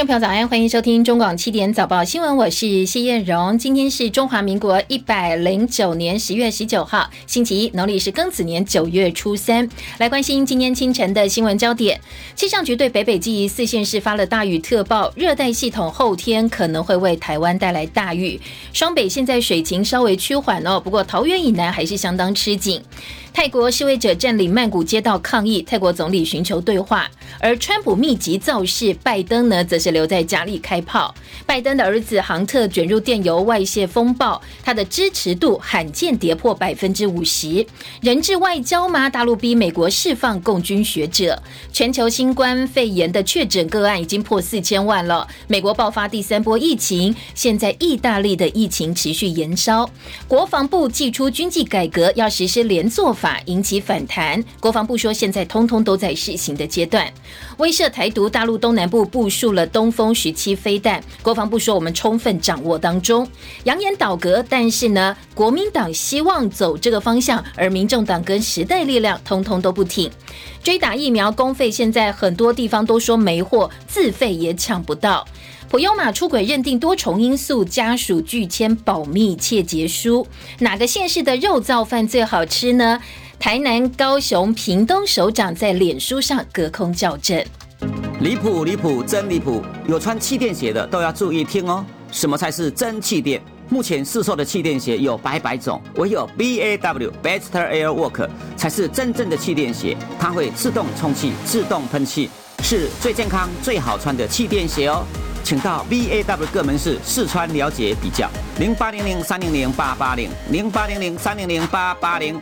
众朋友早安，欢迎收听中广七点早报新闻，我是谢燕荣。今天是中华民国一百零九年十月十九号，星期一，农历是庚子年九月初三。来关心今天清晨的新闻焦点。气象局对北北基四县市发了大雨特报，热带系统后天可能会为台湾带来大雨。双北现在水情稍微趋缓哦，不过桃园以南还是相当吃紧。泰国示威者占领曼谷街道抗议，泰国总理寻求对话，而川普密集造势，拜登呢则是留在家里开炮。拜登的儿子杭特卷入电邮外泄风暴，他的支持度罕见跌破百分之五十。人质外交吗？大陆逼美国释放共军学者。全球新冠肺炎的确诊个案已经破四千万了。美国爆发第三波疫情，现在意大利的疫情持续延烧。国防部祭出军纪改革，要实施连坐。法引起反弹，国防部说现在通通都在试行的阶段。威慑台独，大陆东南部部署了东风十七飞弹，国防部说我们充分掌握当中，扬言倒戈，但是呢，国民党希望走这个方向，而民众党跟时代力量通通都不挺。追打疫苗公费，现在很多地方都说没货，自费也抢不到。普优马出轨认定多重因素，家属拒签保密切结书。哪个县市的肉燥饭最好吃呢？台南、高雄、屏东首长在脸书上隔空校正。离谱离谱真离谱！有穿气垫鞋的都要注意听哦。什么才是真气垫？目前市售的气垫鞋有百百种，唯有 B A W Bester Air Work 才是真正的气垫鞋，它会自动充气、自动喷气，是最健康、最好穿的气垫鞋哦。请到 V A W 各门市试穿了解比较，零八零零三零零八八零零八零零三零零八八零。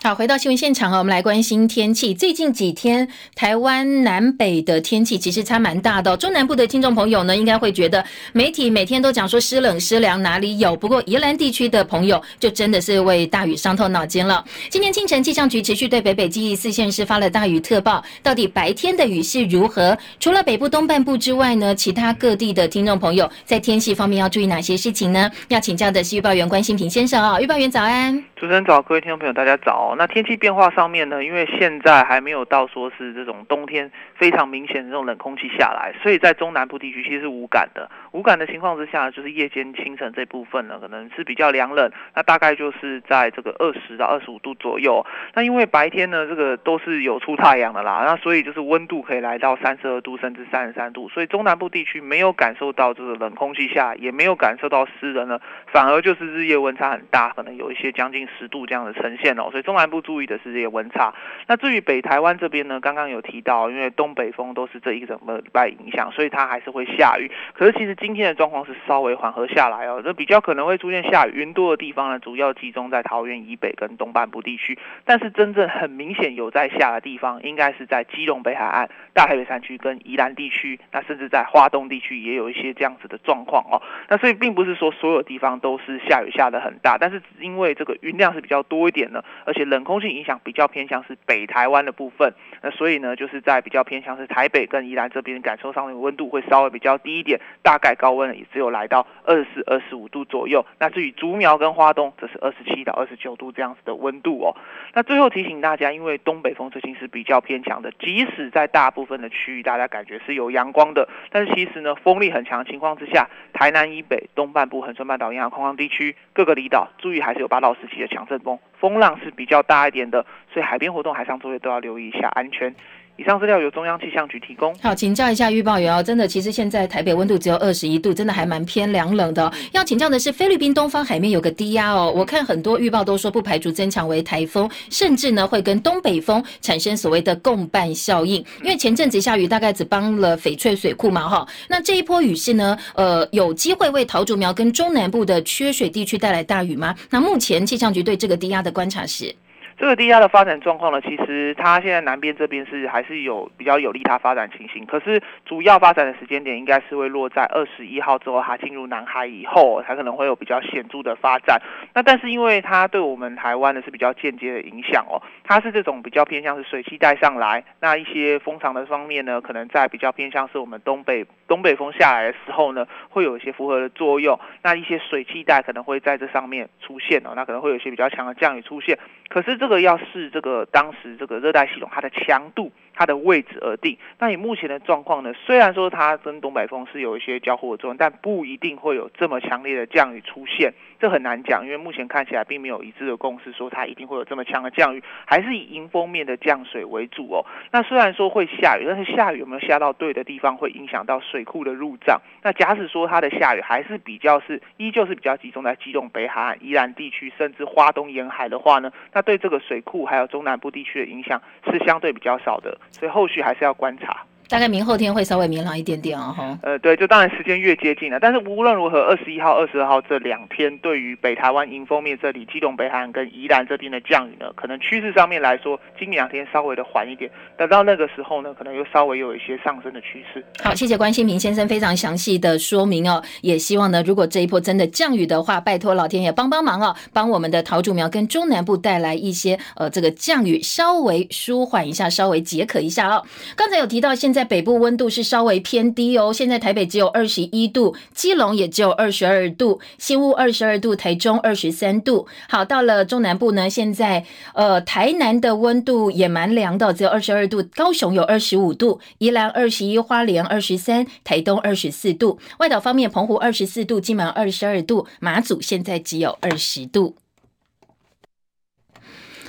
好，回到新闻现场啊，我们来关心天气。最近几天，台湾南北的天气其实差蛮大的。中南部的听众朋友呢，应该会觉得媒体每天都讲说湿冷湿凉，哪里有？不过宜兰地区的朋友就真的是为大雨伤透脑筋了。今天清晨，气象局持续对北北基四县市发了大雨特报。到底白天的雨势如何？除了北部东半部之外呢，其他各地的听众朋友在天气方面要注意哪些事情呢？要请教的是预报员关心平先生啊，预报员早安。主持人早，各位听众朋友大家早。那天气变化上面呢？因为现在还没有到说是这种冬天非常明显的这种冷空气下来，所以在中南部地区其实是无感的。无感的情况之下，就是夜间清晨这部分呢，可能是比较凉冷，那大概就是在这个二十到二十五度左右。那因为白天呢，这个都是有出太阳的啦，那所以就是温度可以来到三十二度甚至三十三度，所以中南部地区没有感受到这个冷空气下，也没有感受到湿冷呢，反而就是日夜温差很大，可能有一些将近十度这样的呈现哦。所以中南部注意的是这些温差。那至于北台湾这边呢，刚刚有提到，因为东北风都是这一整个礼拜影响，所以它还是会下雨。可是其实今今天的状况是稍微缓和下来哦，这比较可能会出现下雨云多的地方呢，主要集中在桃园以北跟东半部地区。但是真正很明显有在下的地方，应该是在基隆北海岸、大台北山区跟宜兰地区，那甚至在花东地区也有一些这样子的状况哦。那所以并不是说所有地方都是下雨下的很大，但是因为这个云量是比较多一点的，而且冷空气影响比较偏向是北台湾的部分，那所以呢，就是在比较偏向是台北跟宜兰这边感受上面温度会稍微比较低一点，大概高温。也只有来到二十四、二十五度左右。那至于竹苗跟花东，则是二十七到二十九度这样子的温度哦。那最后提醒大家，因为东北风最近是比较偏强的，即使在大部分的区域大家感觉是有阳光的，但是其实呢，风力很强的情况之下，台南以北、东半部、恒春半岛沿海空旷地区各个离岛，注意还是有八到十级的强阵风，风浪是比较大一点的，所以海边活动、海上作业都要留意一下安全。以上资料由中央气象局提供。好，请教一下预报员哦，真的，其实现在台北温度只有二十一度，真的还蛮偏凉冷的。要请教的是，菲律宾东方海面有个低压哦，我看很多预报都说不排除增强为台风，甚至呢会跟东北风产生所谓的共伴效应。因为前阵子下雨，大概只帮了翡翠水库嘛，哈，那这一波雨势呢，呃，有机会为桃竹苗跟中南部的缺水地区带来大雨吗？那目前气象局对这个低压的观察是？这个低压的发展状况呢，其实它现在南边这边是还是有比较有利它发展情形，可是主要发展的时间点应该是会落在二十一号之后，它进入南海以后，才可能会有比较显著的发展。那但是因为它对我们台湾呢是比较间接的影响哦，它是这种比较偏向是水汽带上来，那一些风场的方面呢，可能在比较偏向是我们东北东北风下来的时候呢，会有一些符合的作用，那一些水汽带可能会在这上面出现哦，那可能会有一些比较强的降雨出现，可是这。这个要是这个当时这个热带系统它的强度。它的位置而定。那以目前的状况呢，虽然说它跟东北风是有一些交互的作用，但不一定会有这么强烈的降雨出现。这很难讲，因为目前看起来并没有一致的共识，说它一定会有这么强的降雨，还是以迎风面的降水为主哦。那虽然说会下雨，但是下雨有没有下到对的地方，会影响到水库的入账。那假使说它的下雨还是比较是，依旧是比较集中在基隆北海岸、宜兰地区，甚至花东沿海的话呢，那对这个水库还有中南部地区的影响是相对比较少的，所以后续还是要观察。大概明后天会稍微明朗一点点哦，哈。呃，对，就当然时间越接近了，但是无论如何，二十一号、二十二号这两天，对于北台湾迎风面这里、基隆北海岸跟宜兰这边的降雨呢，可能趋势上面来说，今两天稍微的缓一点，等到那个时候呢，可能又稍微有一些上升的趋势。好，谢谢关心明先生非常详细的说明哦，也希望呢，如果这一波真的降雨的话，拜托老天爷帮帮忙哦，帮我们的桃竹苗跟中南部带来一些呃这个降雨，稍微舒缓一下，稍微解渴一下哦。刚才有提到，现在在北部温度是。是稍微偏低哦，现在台北只有二十一度，基隆也只有二十二度，新屋二十二度，台中二十三度。好，到了中南部呢，现在呃台南的温度也蛮凉的，只有二十二度，高雄有二十五度，宜兰二十一，花莲二十三，台东二十四度。外岛方面，澎湖二十四度，金门二十二度，马祖现在只有二十度。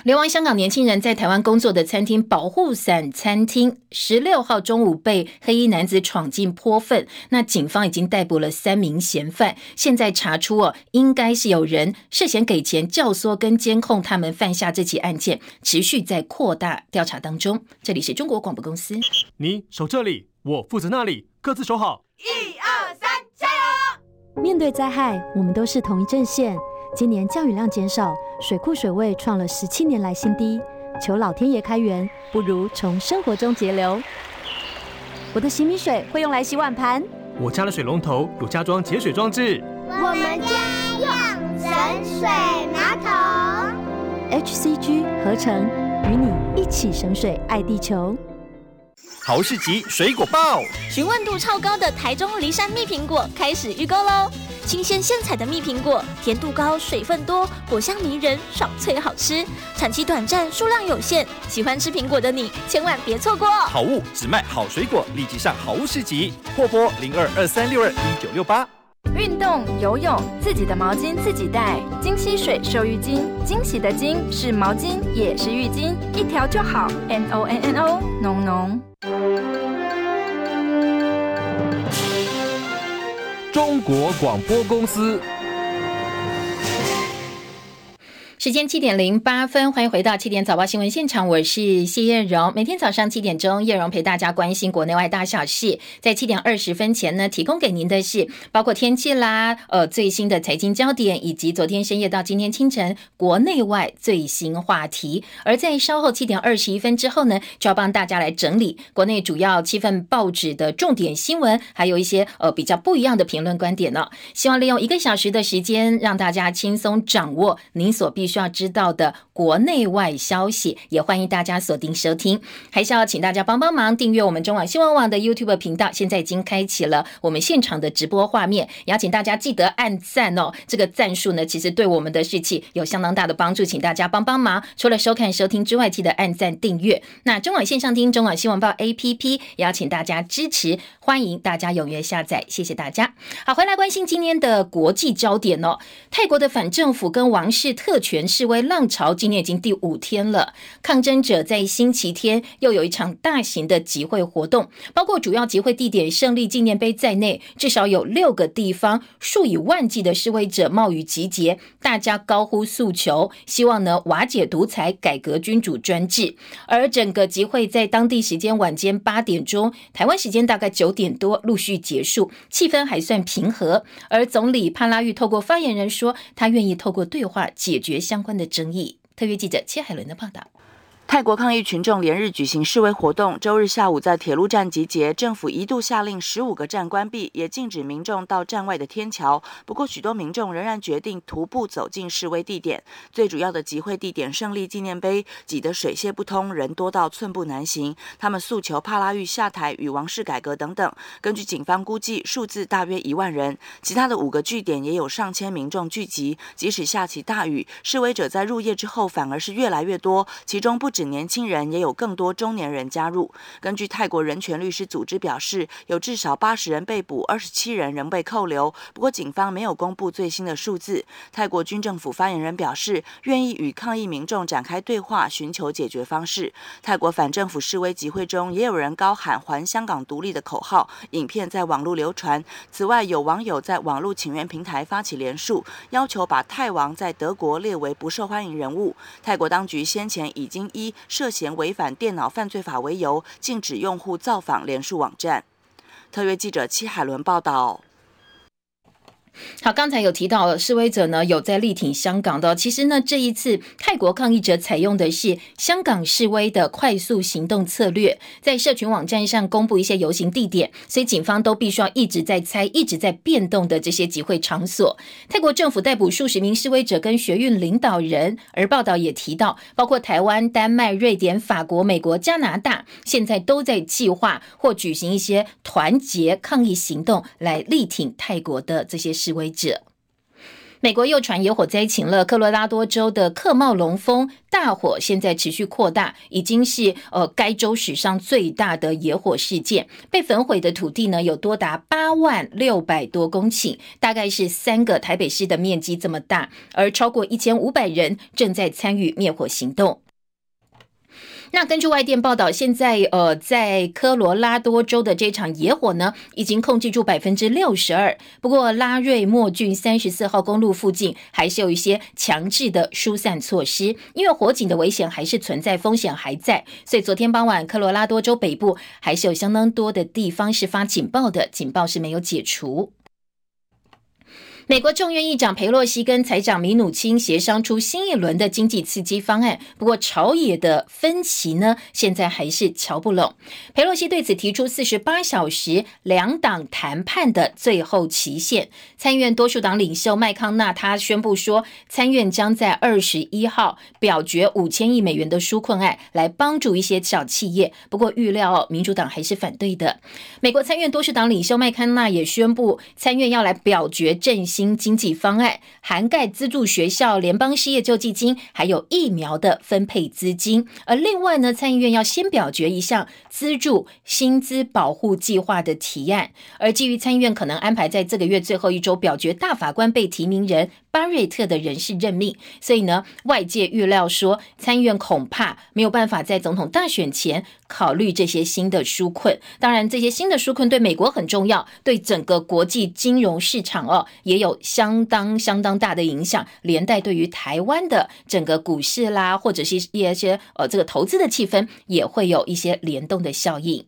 流亡香港年轻人在台湾工作的餐厅保护伞餐厅，十六号中午被黑衣男子闯进泼粪，那警方已经逮捕了三名嫌犯，现在查出哦，应该是有人涉嫌给钱教唆跟监控他们犯下这起案件，持续在扩大调查当中。这里是中国广播公司，你守这里，我负责那里，各自守好。一二三，加油！面对灾害，我们都是同一阵线。今年降雨量减少，水库水位创了十七年来新低，求老天爷开源，不如从生活中节流。我的洗米水会用来洗碗盘，我家的水龙头有加装节水装置，我们家用省水马桶。HCG 合成，与你一起省水，爱地球。豪市集水果报，询问度超高的台中梨山蜜苹果开始预购喽！新鲜现采的蜜苹果，甜度高，水分多，果香迷人，爽脆好吃。产期短暂，数量有限，喜欢吃苹果的你千万别错过。好物只卖好水果，立即上好物市集，货拨零二二三六二一九六八。运动游泳，自己的毛巾自己带。金溪水收浴巾，惊喜的惊是毛巾也是浴巾，一条就好。N O N N O，浓浓。中国广播公司。时间七点零八分，欢迎回到七点早报新闻现场，我是谢艳荣。每天早上七点钟，艳荣陪大家关心国内外大小事。在七点二十分前呢，提供给您的是包括天气啦，呃，最新的财经焦点，以及昨天深夜到今天清晨国内外最新话题。而在稍后七点二十一分之后呢，就要帮大家来整理国内主要七份报纸的重点新闻，还有一些呃比较不一样的评论观点呢。希望利用一个小时的时间，让大家轻松掌握您所必。需要知道的国内外消息，也欢迎大家锁定收听。还是要请大家帮帮忙订阅我们中网新闻网的 YouTube 频道，现在已经开启了我们现场的直播画面。邀请大家记得按赞哦，这个赞数呢，其实对我们的士气有相当大的帮助，请大家帮帮忙。除了收看收听之外，记得按赞订阅。那中网线上听中网新闻报 APP，邀请大家支持，欢迎大家踊跃下载，谢谢大家。好，回来关心今天的国际焦点哦，泰国的反政府跟王室特权。示威浪潮今年已经第五天了，抗争者在星期天又有一场大型的集会活动，包括主要集会地点胜利纪念碑在内，至少有六个地方，数以万计的示威者冒雨集结，大家高呼诉求，希望呢瓦解独裁，改革君主专制。而整个集会在当地时间晚间八点钟，台湾时间大概九点多陆续结束，气氛还算平和。而总理帕拉育透过发言人说，他愿意透过对话解决。相关的争议，特约记者切海伦的报道。泰国抗议群众连日举行示威活动，周日下午在铁路站集结，政府一度下令十五个站关闭，也禁止民众到站外的天桥。不过，许多民众仍然决定徒步走进示威地点。最主要的集会地点胜利纪念碑挤得水泄不通，人多到寸步难行。他们诉求帕拉育下台与王室改革等等。根据警方估计，数字大约一万人。其他的五个据点也有上千民众聚集。即使下起大雨，示威者在入夜之后反而是越来越多，其中不止。止年轻人，也有更多中年人加入。根据泰国人权律师组织表示，有至少八十人被捕，二十七人仍被扣留。不过，警方没有公布最新的数字。泰国军政府发言人表示，愿意与抗议民众展开对话，寻求解决方式。泰国反政府示威集会中，也有人高喊“还香港独立”的口号，影片在网络流传。此外，有网友在网络请愿平台发起连署，要求把泰王在德国列为不受欢迎人物。泰国当局先前已经依涉嫌违反电脑犯罪法为由，禁止用户造访联署网站。特约记者戚海伦报道。好，刚才有提到示威者呢有在力挺香港的。其实呢，这一次泰国抗议者采用的是香港示威的快速行动策略，在社群网站上公布一些游行地点，所以警方都必须要一直在猜、一直在变动的这些集会场所。泰国政府逮捕数十名示威者跟学运领导人，而报道也提到，包括台湾、丹麦、瑞典、法国、美国、加拿大，现在都在计划或举行一些团结抗议行动，来力挺泰国的这些示威者。美国又传野火灾情了，科罗拉多州的克茂龙峰大火现在持续扩大，已经是呃该州史上最大的野火事件。被焚毁的土地呢有多达八万六百多公顷，大概是三个台北市的面积这么大，而超过一千五百人正在参与灭火行动。那根据外电报道，现在呃，在科罗拉多州的这场野火呢，已经控制住百分之六十二。不过，拉瑞莫郡三十四号公路附近还是有一些强制的疏散措施，因为火警的危险还是存在，风险还在。所以，昨天傍晚，科罗拉多州北部还是有相当多的地方是发警报的，警报是没有解除。美国众院议长佩洛西跟财长米努钦协商出新一轮的经济刺激方案，不过朝野的分歧呢，现在还是瞧不拢。佩洛西对此提出四十八小时两党谈判的最后期限。参院多数党领袖麦康纳他宣布说，参院将在二十一号表决五千亿美元的纾困案，来帮助一些小企业。不过预料民主党还是反对的。美国参院多数党领袖麦康纳也宣布，参院要来表决振兴。新经济方案涵盖资助学校、联邦失业救济金，还有疫苗的分配资金。而另外呢，参议院要先表决一项资助薪资保护计划的提案。而基于参议院可能安排在这个月最后一周表决大法官被提名人巴瑞特的人事任命，所以呢，外界预料说参议院恐怕没有办法在总统大选前考虑这些新的纾困。当然，这些新的纾困对美国很重要，对整个国际金融市场哦也有。相当相当大的影响，连带对于台湾的整个股市啦，或者是一些呃这个投资的气氛，也会有一些联动的效应。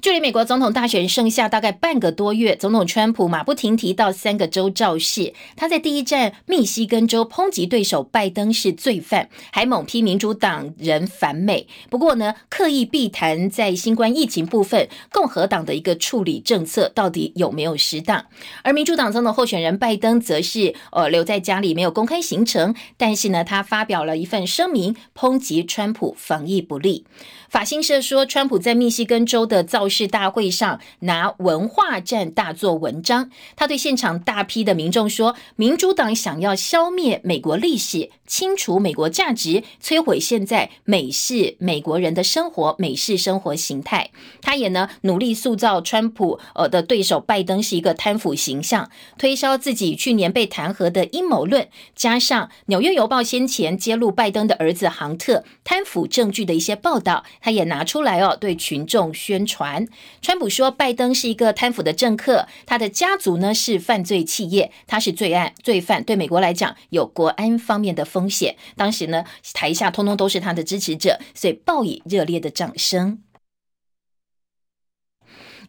距离美国总统大选剩下大概半个多月，总统川普马不停蹄到三个州造势。他在第一站密西根州抨击对手拜登是罪犯，还猛批民主党人反美。不过呢，刻意避谈在新冠疫情部分共和党的一个处理政策到底有没有适当。而民主党总统候选人拜登则是呃留在家里没有公开行程，但是呢，他发表了一份声明抨击川普防疫不力。法新社说，川普在密西根州的造势大会上拿文化战大做文章。他对现场大批的民众说：“民主党想要消灭美国历史，清除美国价值，摧毁现在美式美国人的生活、美式生活形态。”他也呢努力塑造川普呃的对手拜登是一个贪腐形象，推销自己去年被弹劾的阴谋论，加上《纽约邮报》先前揭露拜登的儿子杭特贪腐证据的一些报道。他也拿出来哦，对群众宣传。川普说，拜登是一个贪腐的政客，他的家族呢是犯罪企业，他是罪案罪犯，对美国来讲有国安方面的风险。当时呢，台下通通都是他的支持者，所以报以热烈的掌声。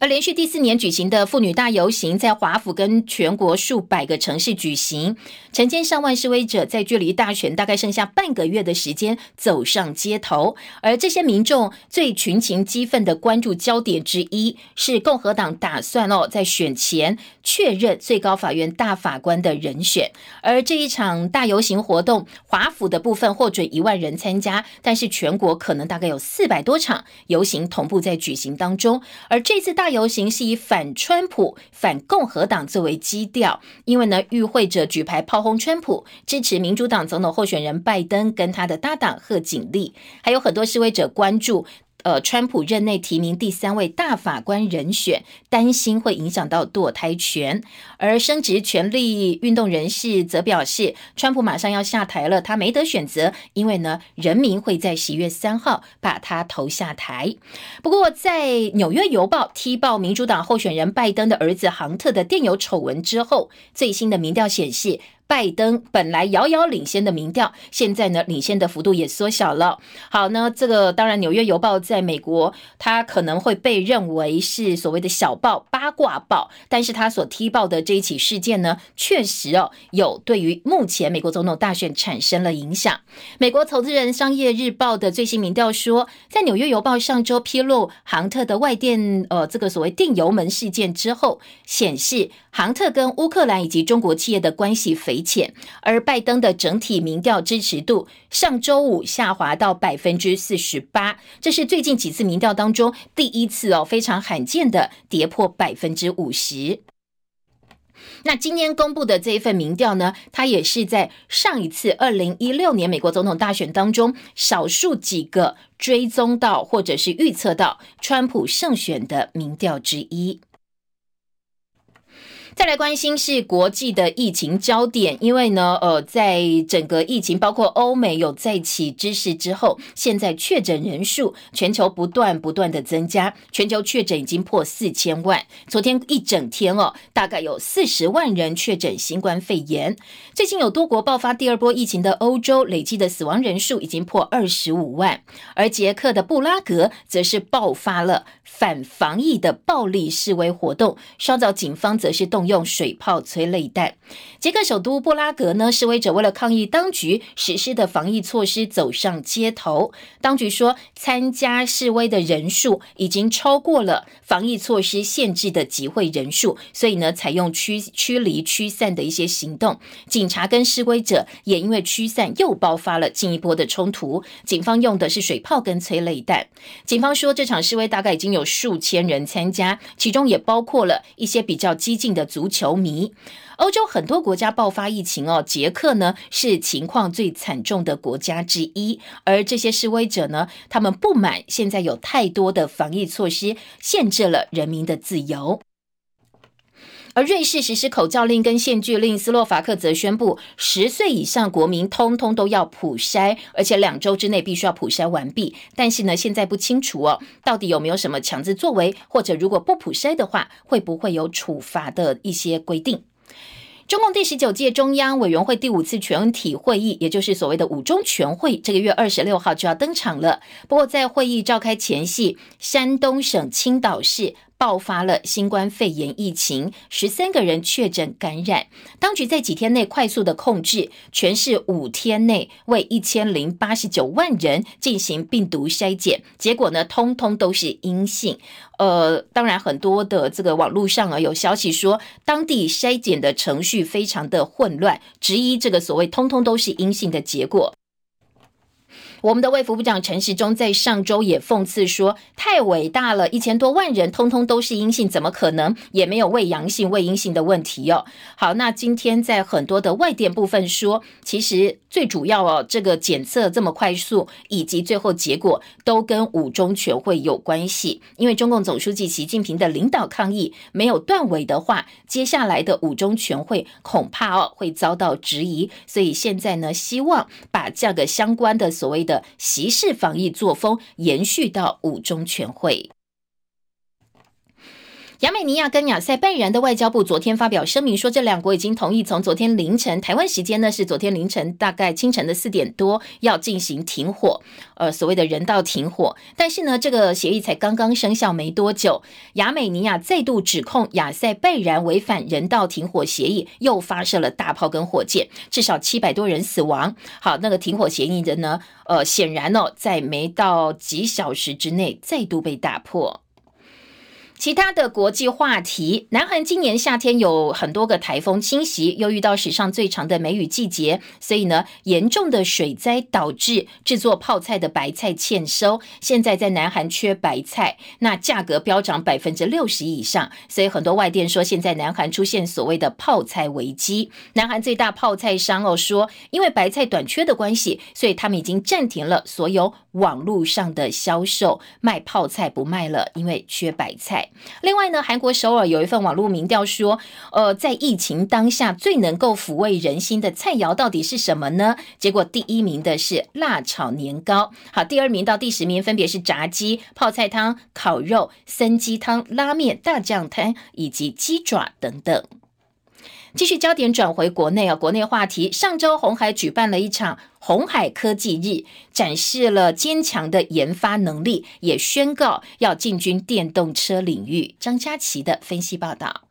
而连续第四年举行的妇女大游行，在华府跟全国数百个城市举行，成千上万示威者在距离大选大概剩下半个月的时间走上街头。而这些民众最群情激愤的关注焦点之一，是共和党打算哦在选前确认最高法院大法官的人选。而这一场大游行活动，华府的部分获准一万人参加，但是全国可能大概有四百多场游行同步在举行当中。而这次大游行是以反川普、反共和党作为基调，因为呢，与会者举牌抛炮轰川普，支持民主党总统候选人拜登跟他的搭档贺锦丽，还有很多示威者关注。呃，川普任内提名第三位大法官人选，担心会影响到堕胎权。而生殖权利运动人士则表示，川普马上要下台了，他没得选择，因为呢，人民会在十一月三号把他投下台。不过，在《纽约邮报》踢爆民主党候选人拜登的儿子杭特的电邮丑闻之后，最新的民调显示。拜登本来遥遥领先的民调，现在呢，领先的幅度也缩小了。好，那这个当然，《纽约邮报》在美国，它可能会被认为是所谓的小报、八卦报，但是它所踢爆的这一起事件呢，确实哦，有对于目前美国总统大选产生了影响。美国投资人商业日报的最新民调说，在《纽约邮报》上周披露杭特的外电呃这个所谓电油门事件之后，显示杭特跟乌克兰以及中国企业的关系浅，而拜登的整体民调支持度上周五下滑到百分之四十八，这是最近几次民调当中第一次哦，非常罕见的跌破百分之五十。那今天公布的这一份民调呢，它也是在上一次二零一六年美国总统大选当中，少数几个追踪到或者是预测到川普胜选的民调之一。再来关心是国际的疫情焦点，因为呢，呃，在整个疫情包括欧美有再起之势之后，现在确诊人数全球不断不断的增加，全球确诊已经破四千万。昨天一整天哦，大概有四十万人确诊新冠肺炎。最近有多国爆发第二波疫情的欧洲，累计的死亡人数已经破二十五万，而捷克的布拉格则是爆发了反防疫的暴力示威活动，稍早警方则是动。用水炮、催泪弹。捷克首都布拉格呢，示威者为了抗议当局实施的防疫措施，走上街头。当局说，参加示威的人数已经超过了防疫措施限制的集会人数，所以呢，采用驱驱离、驱散的一些行动。警察跟示威者也因为驱散，又爆发了进一波的冲突。警方用的是水炮跟催泪弹。警方说，这场示威大概已经有数千人参加，其中也包括了一些比较激进的。足球迷，欧洲很多国家爆发疫情哦，捷克呢是情况最惨重的国家之一。而这些示威者呢，他们不满现在有太多的防疫措施限制了人民的自由。而瑞士实施口罩令跟限聚令，斯洛伐克则宣布十岁以上国民通通都要普筛，而且两周之内必须要普筛完毕。但是呢，现在不清楚哦，到底有没有什么强制作为，或者如果不普筛的话，会不会有处罚的一些规定？中共第十九届中央委员会第五次全体会议，也就是所谓的五中全会，这个月二十六号就要登场了。不过在会议召开前夕，山东省青岛市。爆发了新冠肺炎疫情，十三个人确诊感染。当局在几天内快速的控制，全市五天内为一千零八十九万人进行病毒筛检，结果呢，通通都是阴性。呃，当然很多的这个网络上啊有消息说，当地筛检的程序非常的混乱，质疑这个所谓通通都是阴性的结果。我们的卫福部长陈时中在上周也讽刺说：“太伟大了，一千多万人通通都是阴性，怎么可能也没有未阳性、未阴性的问题哦？”好，那今天在很多的外电部分说，其实最主要哦，这个检测这么快速，以及最后结果都跟五中全会有关系。因为中共总书记习近平的领导抗疫没有断尾的话，接下来的五中全会恐怕哦会遭到质疑。所以现在呢，希望把这个相关的所谓。的习式防疫作风延续到五中全会。亚美尼亚跟亚塞拜然的外交部昨天发表声明说，这两国已经同意从昨天凌晨台湾时间呢是昨天凌晨大概清晨的四点多要进行停火，呃，所谓的人道停火。但是呢，这个协议才刚刚生效没多久，亚美尼亚再度指控亚塞拜然违反人道停火协议，又发射了大炮跟火箭，至少七百多人死亡。好，那个停火协议的呢，呃，显然哦，在没到几小时之内再度被打破。其他的国际话题，南韩今年夏天有很多个台风侵袭，又遇到史上最长的梅雨季节，所以呢，严重的水灾导致制作泡菜的白菜欠收。现在在南韩缺白菜，那价格飙涨百分之六十以上，所以很多外电说，现在南韩出现所谓的泡菜危机。南韩最大泡菜商哦说，因为白菜短缺的关系，所以他们已经暂停了所有网络上的销售，卖泡菜不卖了，因为缺白菜。另外呢，韩国首尔有一份网络民调说，呃，在疫情当下最能够抚慰人心的菜肴到底是什么呢？结果第一名的是辣炒年糕，好，第二名到第十名分别是炸鸡、泡菜汤、烤肉、参鸡汤、拉面、大酱汤以及鸡爪等等。继续焦点转回国内啊，国内话题。上周红海举办了一场红海科技日，展示了坚强的研发能力，也宣告要进军电动车领域。张佳琪的分析报道。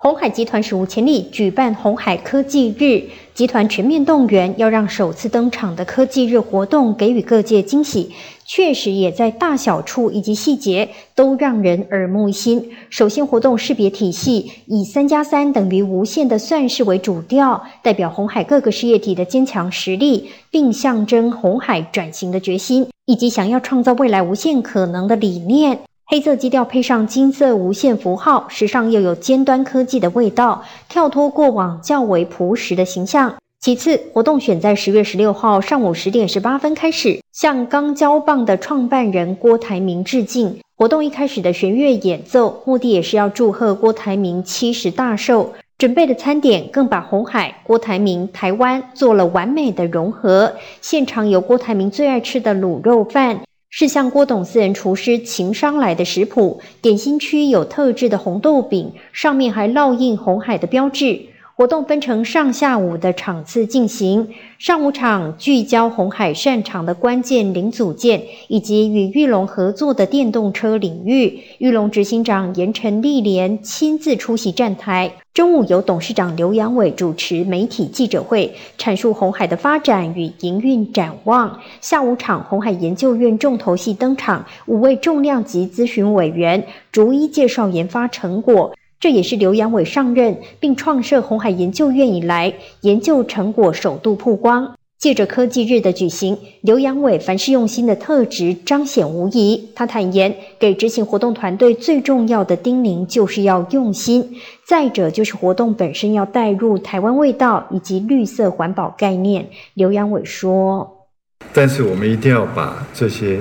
红海集团史无前例举办红海科技日，集团全面动员，要让首次登场的科技日活动给予各界惊喜。确实也在大小处以及细节都让人耳目一新。首先，活动识别体系以“三加三等于无限”的算式为主调，代表红海各个事业体的坚强实力，并象征红海转型的决心，以及想要创造未来无限可能的理念。黑色基调配上金色无限符号，时尚又有尖端科技的味道，跳脱过往较为朴实的形象。其次，活动选在十月十六号上午十点十八分开始，向钢胶棒的创办人郭台铭致敬。活动一开始的弦乐演奏，目的也是要祝贺郭台铭七十大寿。准备的餐点更把红海、郭台铭、台湾做了完美的融合。现场有郭台铭最爱吃的卤肉饭。是向郭董私人厨师情商来的食谱，点心区有特制的红豆饼，上面还烙印红海的标志。活动分成上下午的场次进行。上午场聚焦红海擅长的关键零组件，以及与玉龙合作的电动车领域。玉龙执行长严成立连亲自出席站台。中午由董事长刘阳伟主持媒体记者会，阐述红海的发展与营运展望。下午场红海研究院重头戏登场，五位重量级咨询委员逐一介绍研发成果。这也是刘阳伟上任并创设红海研究院以来，研究成果首度曝光。借着科技日的举行，刘阳伟凡事用心的特质彰显无疑。他坦言，给执行活动团队最重要的叮咛就是要用心，再者就是活动本身要带入台湾味道以及绿色环保概念。刘阳伟说：“但是我们一定要把这些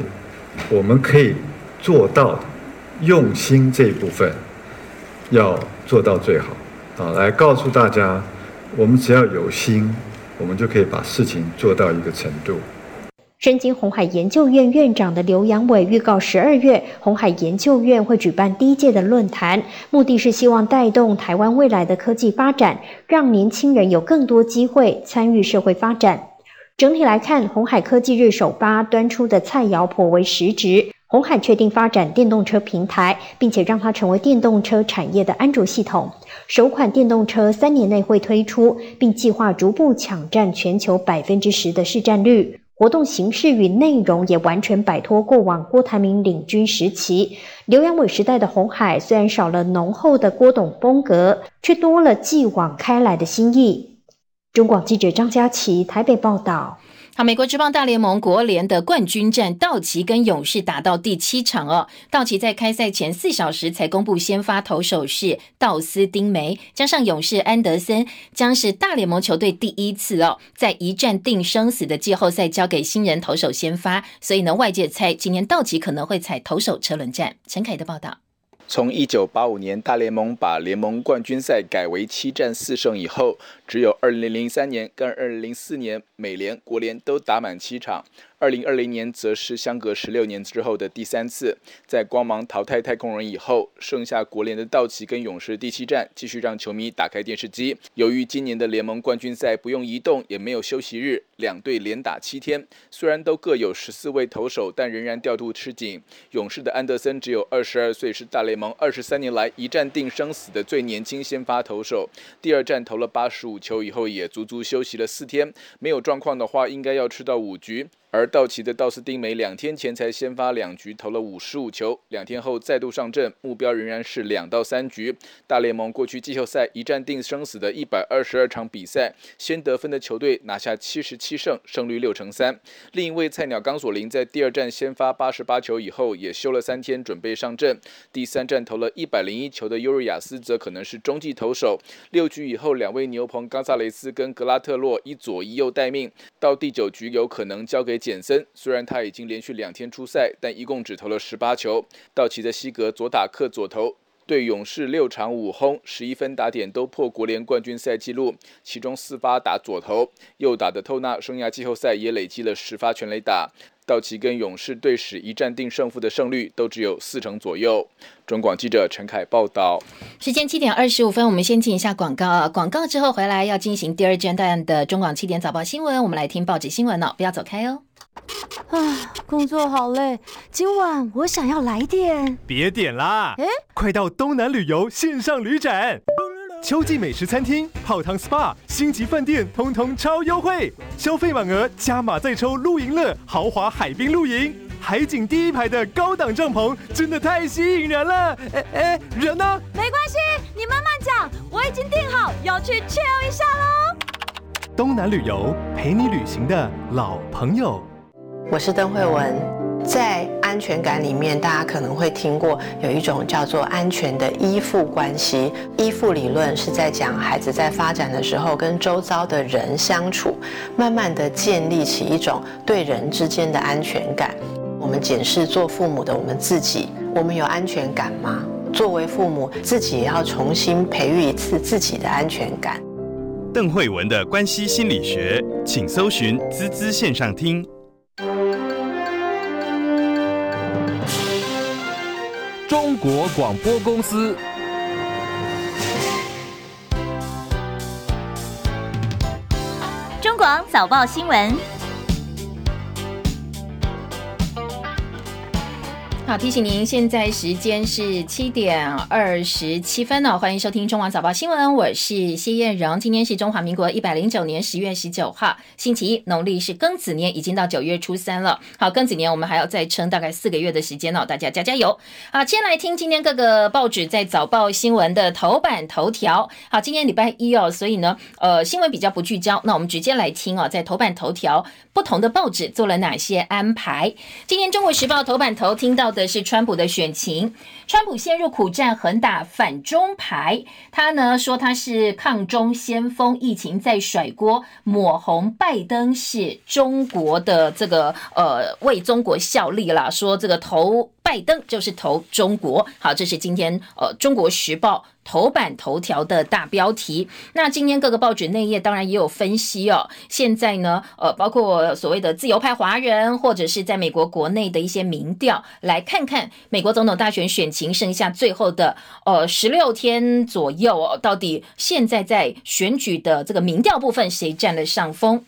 我们可以做到用心这一部分。”要做到最好，啊，来告诉大家，我们只要有心，我们就可以把事情做到一个程度。身经红海研究院院长的刘阳伟预告，十二月红海研究院会举办第一届的论坛，目的是希望带动台湾未来的科技发展，让年轻人有更多机会参与社会发展。整体来看，红海科技日首发端出的菜肴颇为实质。红海确定发展电动车平台，并且让它成为电动车产业的安卓系统。首款电动车三年内会推出，并计划逐步抢占全球百分之十的市占率。活动形式与内容也完全摆脱过往郭台铭领军时期、刘阳伟时代的红海，虽然少了浓厚的郭董风格，却多了继往开来的新意。中广记者张佳琪台北报道。好，美国职棒大联盟国联的冠军战，道奇跟勇士打到第七场哦。道奇在开赛前四小时才公布先发投手是道斯丁梅，加上勇士安德森，将是大联盟球队第一次哦，在一战定生死的季后赛交给新人投手先发，所以呢，外界猜今年道奇可能会踩投手车轮战。陈凯的报道。从一九八五年大联盟把联盟冠军赛改为七战四胜以后，只有二零零三年跟二零零四年美联、国联都打满七场。二零二零年则是相隔十六年之后的第三次，在光芒淘汰太空人以后，剩下国联的道奇跟勇士第七战，继续让球迷打开电视机。由于今年的联盟冠军赛不用移动，也没有休息日，两队连打七天。虽然都各有十四位投手，但仍然调度吃紧。勇士的安德森只有二十二岁，是大联盟二十三年来一战定生死的最年轻先发投手。第二战投了八十五球以后，也足足休息了四天。没有状况的话，应该要吃到五局。而道奇的道斯丁梅两天前才先发两局，投了五十五球，两天后再度上阵，目标仍然是两到三局。大联盟过去季后赛一战定生死的一百二十二场比赛，先得分的球队拿下七十七胜，胜率六成三。另一位菜鸟冈索林在第二战先发八十八球以后，也休了三天准备上阵。第三战投了一百零一球的尤瑞亚斯则可能是中继投手。六局以后，两位牛棚冈萨雷斯跟格拉特洛一左一右待命，到第九局有可能交给简森。虽然他已经连续两天出赛，但一共只投了十八球。道奇的西格左打客左投，对勇士六场五轰，十一分打点都破国联冠军赛纪录，其中四发打左投。右打的透纳生涯季后赛也累积了十发全垒打。道奇跟勇士对史一战定胜负的胜率都只有四成左右。中广记者陈凯报道。时间七点二十五分，我们先进一下广告啊。广告之后回来要进行第二阶段的中广七点早报新闻，我们来听报纸新闻哦，不要走开哦。啊，工作好累，今晚我想要来点。别点啦，哎，快到东南旅游线上旅展。秋季美食餐厅、泡汤 SPA、星级饭店，通通超优惠，消费满额加码再抽露营乐豪华海滨露营，海景第一排的高档帐篷，真的太吸引人了。哎哎，人呢？没关系，你慢慢讲，我已经订好要去 chill 一下喽。东南旅游陪你旅行的老朋友，我是邓慧文。在安全感里面，大家可能会听过有一种叫做安全的依附关系。依附理论是在讲孩子在发展的时候跟周遭的人相处，慢慢的建立起一种对人之间的安全感。我们检视做父母的我们自己，我们有安全感吗？作为父母，自己也要重新培育一次自己的安全感。邓慧文的关系心理学，请搜寻滋滋线上听。中国广播公司。中广早报新闻。好，提醒您，现在时间是七点二十七分哦，欢迎收听中网早报新闻，我是谢燕荣。今天是中华民国一百零九年十月十九号，星期一，农历是庚子年，已经到九月初三了。好，庚子年我们还要再撑大概四个月的时间哦，大家加加油。好，先来听今天各个报纸在早报新闻的头版头条。好，今天礼拜一哦，所以呢，呃，新闻比较不聚焦，那我们直接来听哦，在头版头条不同的报纸做了哪些安排。今天中国时报头版头听到。的是川普的选情，川普陷入苦战，横打反中牌。他呢说他是抗中先锋，疫情在甩锅，抹红拜登是中国的这个呃为中国效力啦，说这个投。拜登就是投中国，好，这是今天呃《中国时报》头版头条的大标题。那今天各个报纸内页当然也有分析哦。现在呢，呃，包括所谓的自由派华人，或者是在美国国内的一些民调，来看看美国总统大选选情剩下最后的呃十六天左右哦，到底现在在选举的这个民调部分谁占了上风？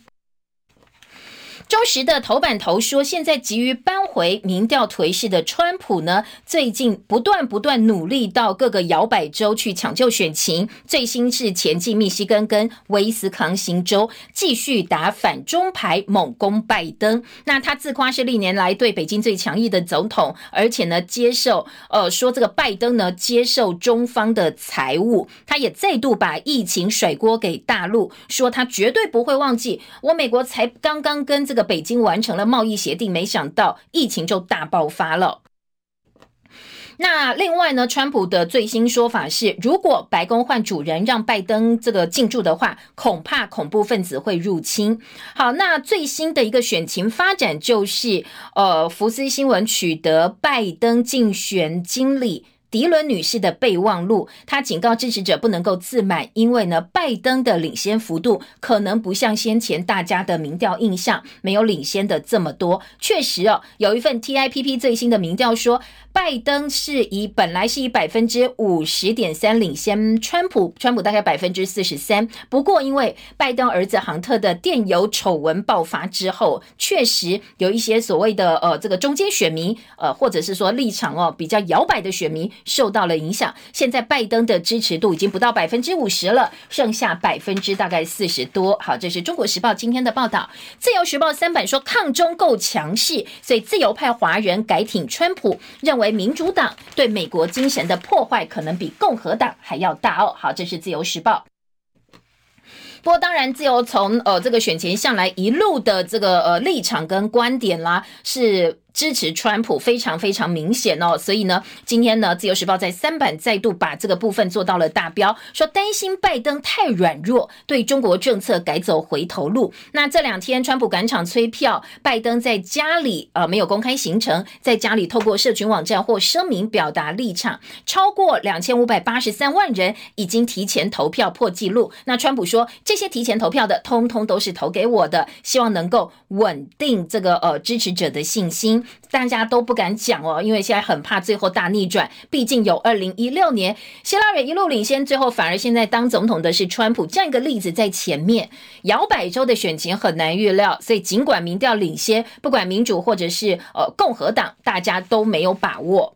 中时的头版头说，现在急于扳回民调颓势的川普呢，最近不断不断努力到各个摇摆州去抢救选情。最新是前进密西根跟威斯康星州，继续打反中牌，猛攻拜登。那他自夸是历年来对北京最强硬的总统，而且呢，接受呃说这个拜登呢接受中方的财务，他也再度把疫情甩锅给大陆，说他绝对不会忘记我美国才刚刚跟这个个。北京完成了贸易协定，没想到疫情就大爆发了。那另外呢，川普的最新说法是，如果白宫换主人让拜登这个进驻的话，恐怕恐怖分子会入侵。好，那最新的一个选情发展就是，呃，福斯新闻取得拜登竞选经理。迪伦女士的备忘录，她警告支持者不能够自满，因为呢，拜登的领先幅度可能不像先前大家的民调印象没有领先的这么多。确实哦，有一份 TIPP 最新的民调说。拜登是以本来是以百分之五十点三领先川普，川普大概百分之四十三。不过因为拜登儿子杭特的电邮丑闻爆发之后，确实有一些所谓的呃这个中间选民，呃或者是说立场哦比较摇摆的选民受到了影响。现在拜登的支持度已经不到百分之五十了，剩下百分之大概四十多。好，这是中国时报今天的报道。自由时报三版说抗中够强势，所以自由派华人改挺川普，认为民主党对美国精神的破坏可能比共和党还要大哦。好，这是自由时报。不过，当然，自由从呃这个选前向来一路的这个呃立场跟观点啦，是。支持川普非常非常明显哦，所以呢，今天呢，《自由时报》在三版再度把这个部分做到了大标，说担心拜登太软弱，对中国政策改走回头路。那这两天，川普赶场催票，拜登在家里呃没有公开行程，在家里透过社群网站或声明表达立场，超过两千五百八十三万人已经提前投票破纪录。那川普说，这些提前投票的，通通都是投给我的，希望能够稳定这个呃支持者的信心。大家都不敢讲哦，因为现在很怕最后大逆转。毕竟有二零一六年希拉里一路领先，最后反而现在当总统的是川普这样一个例子在前面。摇摆州的选情很难预料，所以尽管民调领先，不管民主或者是呃共和党，大家都没有把握。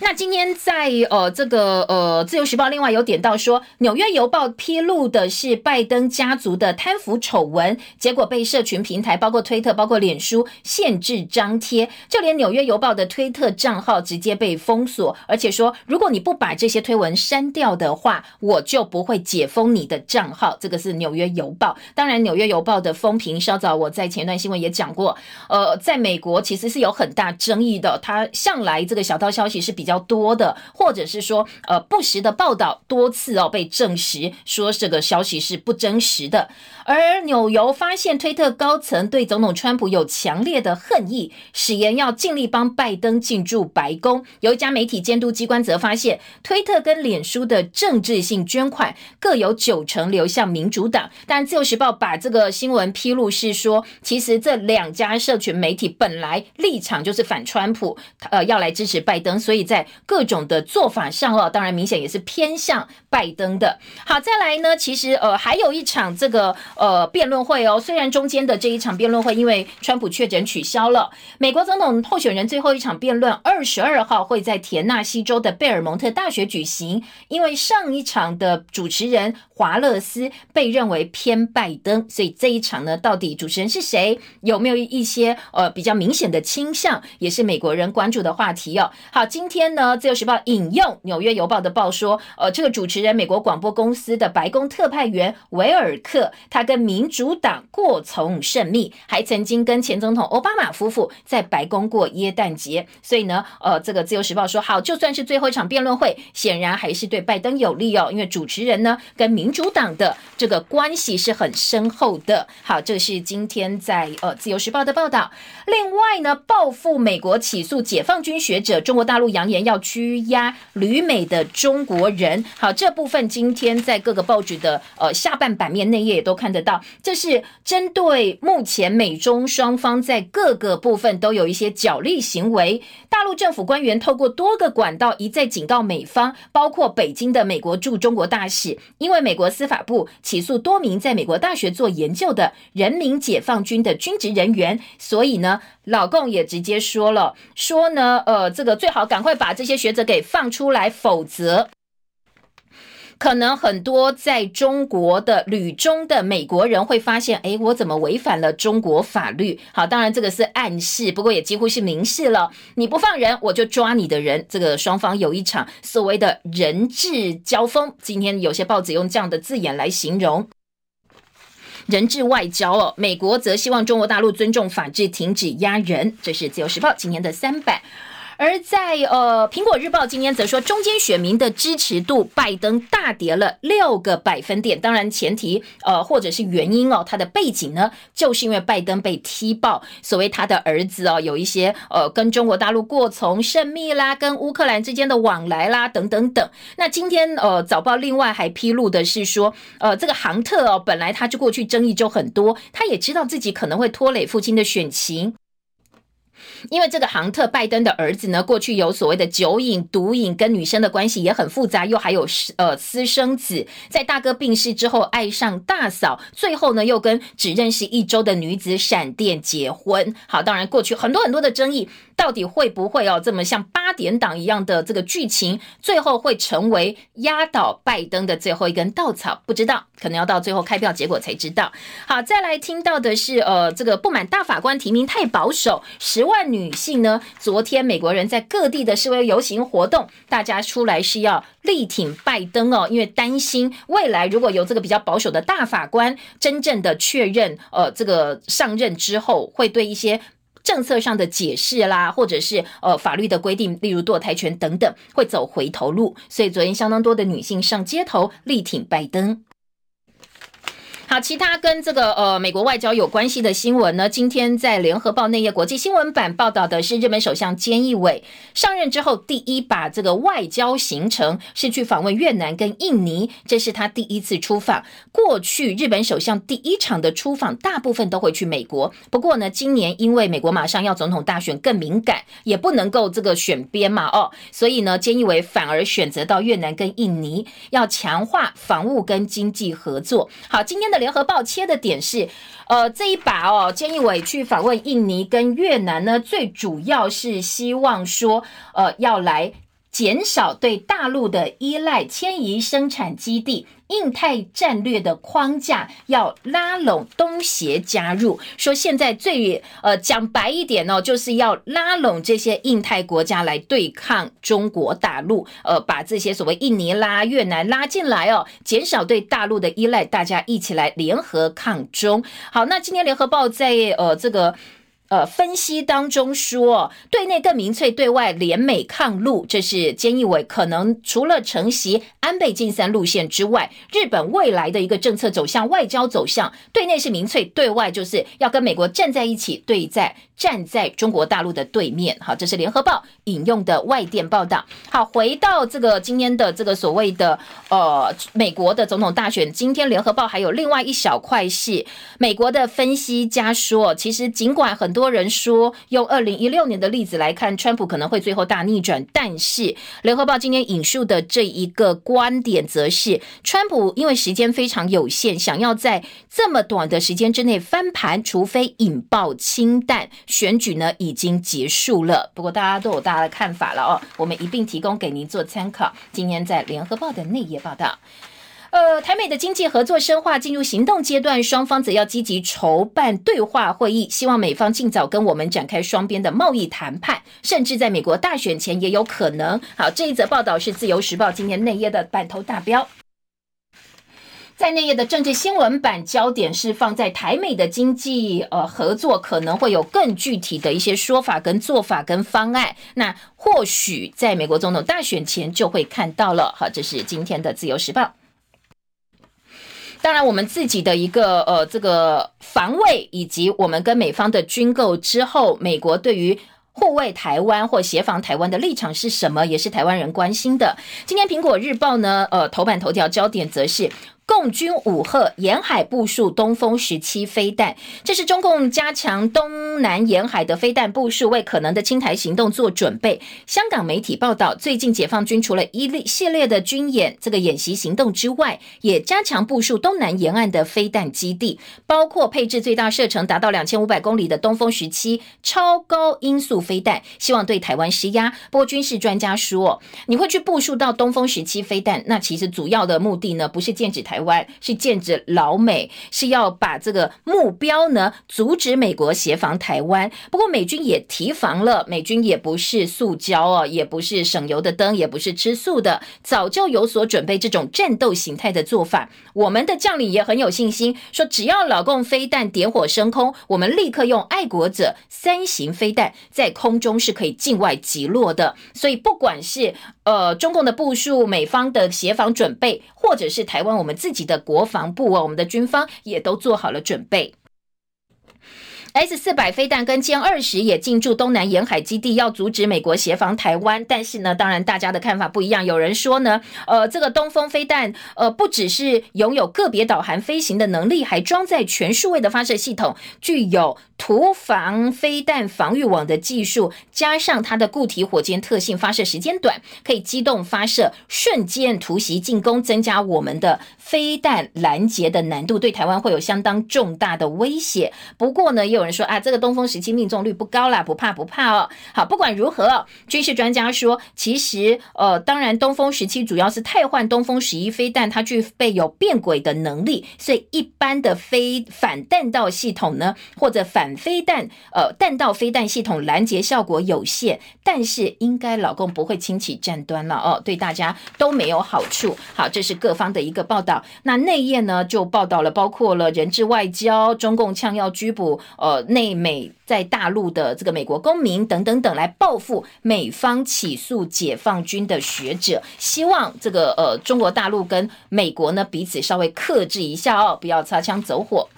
那今天在呃这个呃自由时报另外有点到说，纽约邮报披露的是拜登家族的贪腐丑闻，结果被社群平台包括推特、包括脸书限制张贴，就连纽约邮报的推特账号直接被封锁，而且说如果你不把这些推文删掉的话，我就不会解封你的账号。这个是纽约邮报。当然，纽约邮报的风评稍早我在前段新闻也讲过，呃，在美国其实是有很大争议的，它向来这个小道消息是比较多的，或者是说，呃，不实的报道多次哦被证实说这个消息是不真实的。而纽邮发现推特高层对总统川普有强烈的恨意，誓言要尽力帮拜登进驻白宫。有一家媒体监督机关则发现，推特跟脸书的政治性捐款各有九成流向民主党。但自由时报把这个新闻披露是说，其实这两家社群媒体本来立场就是反川普，呃，要来支持拜登，所以在各种的做法上哦，当然明显也是偏向拜登的。好，再来呢，其实呃还有一场这个。呃，辩论会哦，虽然中间的这一场辩论会因为川普确诊取消了，美国总统候选人最后一场辩论二十二号会在田纳西州的贝尔蒙特大学举行，因为上一场的主持人华勒斯被认为偏拜登，所以这一场呢，到底主持人是谁，有没有一些呃比较明显的倾向，也是美国人关注的话题哦。好，今天呢，自由时报引用纽约邮报的报说，呃，这个主持人美国广播公司的白宫特派员维尔克，他。跟民主党过从甚密，还曾经跟前总统奥巴马夫妇在白宫过耶诞节，所以呢，呃，这个自由时报说好，就算是最后一场辩论会，显然还是对拜登有利哦，因为主持人呢跟民主党的这个关系是很深厚的。好，这是今天在呃自由时报的报道。另外呢，报复美国起诉解放军学者，中国大陆扬言要拘押旅美的中国人。好，这部分今天在各个报纸的呃下半版面内页也都看得到，这是针对目前美中双方在各个部分都有一些角力行为。大陆政府官员透过多个管道一再警告美方，包括北京的美国驻中国大使，因为美国司法部起诉多名在美国大学做研究的人民解放军的军职人员，所以呢。老共也直接说了，说呢，呃，这个最好赶快把把这些学者给放出来，否则可能很多在中国的旅中的美国人会发现，哎，我怎么违反了中国法律？好，当然这个是暗示，不过也几乎是明示了，你不放人，我就抓你的人。这个双方有一场所谓的人质交锋，今天有些报纸用这样的字眼来形容。人质外交哦，美国则希望中国大陆尊重法治，停止压人。这是自由时报今年的三版。而在呃，《苹果日报》今天则说，中间选民的支持度拜登大跌了六个百分点。当然，前提呃，或者是原因哦，他的背景呢，就是因为拜登被踢爆，所谓他的儿子哦，有一些呃，跟中国大陆过从甚密啦，跟乌克兰之间的往来啦，等等等。那今天呃，早报另外还披露的是说，呃，这个杭特哦，本来他就过去争议就很多，他也知道自己可能会拖累父亲的选情。因为这个杭特拜登的儿子呢，过去有所谓的酒瘾、毒瘾，跟女生的关系也很复杂，又还有呃私生子，在大哥病逝之后爱上大嫂，最后呢又跟只认识一周的女子闪电结婚。好，当然过去很多很多的争议。到底会不会哦这么像八点档一样的这个剧情，最后会成为压倒拜登的最后一根稻草？不知道，可能要到最后开票结果才知道。好，再来听到的是，呃，这个不满大法官提名太保守，十万女性呢，昨天美国人在各地的示威游行活动，大家出来是要力挺拜登哦，因为担心未来如果有这个比较保守的大法官真正的确认，呃，这个上任之后会对一些。政策上的解释啦，或者是呃法律的规定，例如堕胎权等等，会走回头路。所以昨天相当多的女性上街头力挺拜登。好，其他跟这个呃美国外交有关系的新闻呢？今天在联合报内页国际新闻版报道的是，日本首相菅义伟上任之后第一把这个外交行程是去访问越南跟印尼，这是他第一次出访。过去日本首相第一场的出访大部分都会去美国，不过呢，今年因为美国马上要总统大选更敏感，也不能够这个选边嘛哦，所以呢，菅义伟反而选择到越南跟印尼，要强化防务跟经济合作。好，今天的。联合报切的点是，呃，这一把哦，菅义伟去访问印尼跟越南呢，最主要是希望说，呃，要来减少对大陆的依赖，迁移生产基地。印太战略的框架要拉拢东协加入，说现在最呃讲白一点哦，就是要拉拢这些印太国家来对抗中国大陆，呃，把这些所谓印尼拉越南拉进来哦，减少对大陆的依赖，大家一起来联合抗中。好，那今天联合报在呃这个。呃，分析当中说，对内更民粹，对外联美抗陆，这是菅义伟可能除了承袭安倍晋三路线之外，日本未来的一个政策走向、外交走向，对内是民粹，对外就是要跟美国站在一起对在。站在中国大陆的对面，好，这是联合报引用的外电报道。好，回到这个今天的这个所谓的呃美国的总统大选，今天联合报还有另外一小块是美国的分析家说，其实尽管很多人说用二零一六年的例子来看，川普可能会最后大逆转，但是联合报今天引述的这一个观点，则是川普因为时间非常有限，想要在这么短的时间之内翻盘，除非引爆氢弹。选举呢已经结束了，不过大家都有大家的看法了哦，我们一并提供给您做参考。今天在联合报的内页报道，呃，台美的经济合作深化进入行动阶段，双方则要积极筹办对话会议，希望美方尽早跟我们展开双边的贸易谈判，甚至在美国大选前也有可能。好，这一则报道是自由时报今天内页的版头大标。在内页的政治新闻版，焦点是放在台美的经济呃合作，可能会有更具体的一些说法、跟做法、跟方案。那或许在美国总统大选前就会看到了。好，这是今天的自由时报。当然，我们自己的一个呃这个防卫，以及我们跟美方的军购之后，美国对于护卫台湾或协防台湾的立场是什么，也是台湾人关心的。今天苹果日报呢，呃头版头条焦点则是。共军五赫沿海部署东风十七飞弹，这是中共加强东南沿海的飞弹部署，为可能的清台行动做准备。香港媒体报道，最近解放军除了一列系列的军演这个演习行动之外，也加强部署东南沿岸的飞弹基地，包括配置最大射程达到两千五百公里的东风十七超高音速飞弹，希望对台湾施压。不过军事专家说，你会去部署到东风十七飞弹，那其实主要的目的呢，不是剑指台。台湾是剑指老美，是要把这个目标呢阻止美国协防台湾。不过美军也提防了，美军也不是塑胶哦，也不是省油的灯，也不是吃素的，早就有所准备这种战斗形态的做法。我们的将领也很有信心，说只要老共飞弹点火升空，我们立刻用爱国者三型飞弹在空中是可以境外击落的。所以不管是呃中共的部署，美方的协防准备，或者是台湾我们自自己的国防部啊，我们的军方也都做好了准备。S 四百飞弹跟歼二十也进驻东南沿海基地，要阻止美国协防台湾。但是呢，当然大家的看法不一样。有人说呢，呃，这个东风飞弹，呃，不只是拥有个别导航飞行的能力，还装载全数位的发射系统，具有图防飞弹防御网的技术，加上它的固体火箭特性，发射时间短，可以机动发射，瞬间突袭进攻，增加我们的飞弹拦截的难度，对台湾会有相当重大的威胁。不过呢，也有说啊，这个东风十七命中率不高啦，不怕不怕哦。好，不管如何，军事专家说，其实呃，当然东风十七主要是太换东风十一飞弹，它具备有变轨的能力，所以一般的飞反弹道系统呢，或者反飞弹呃弹道飞弹系统拦截效果有限，但是应该老公不会轻启战端了哦，对大家都没有好处。好，这是各方的一个报道。那内页呢就报道了，包括了人质外交，中共呛要拘捕呃呃内美在大陆的这个美国公民等等等，来报复美方起诉解放军的学者，希望这个呃中国大陆跟美国呢彼此稍微克制一下哦，不要擦枪走火。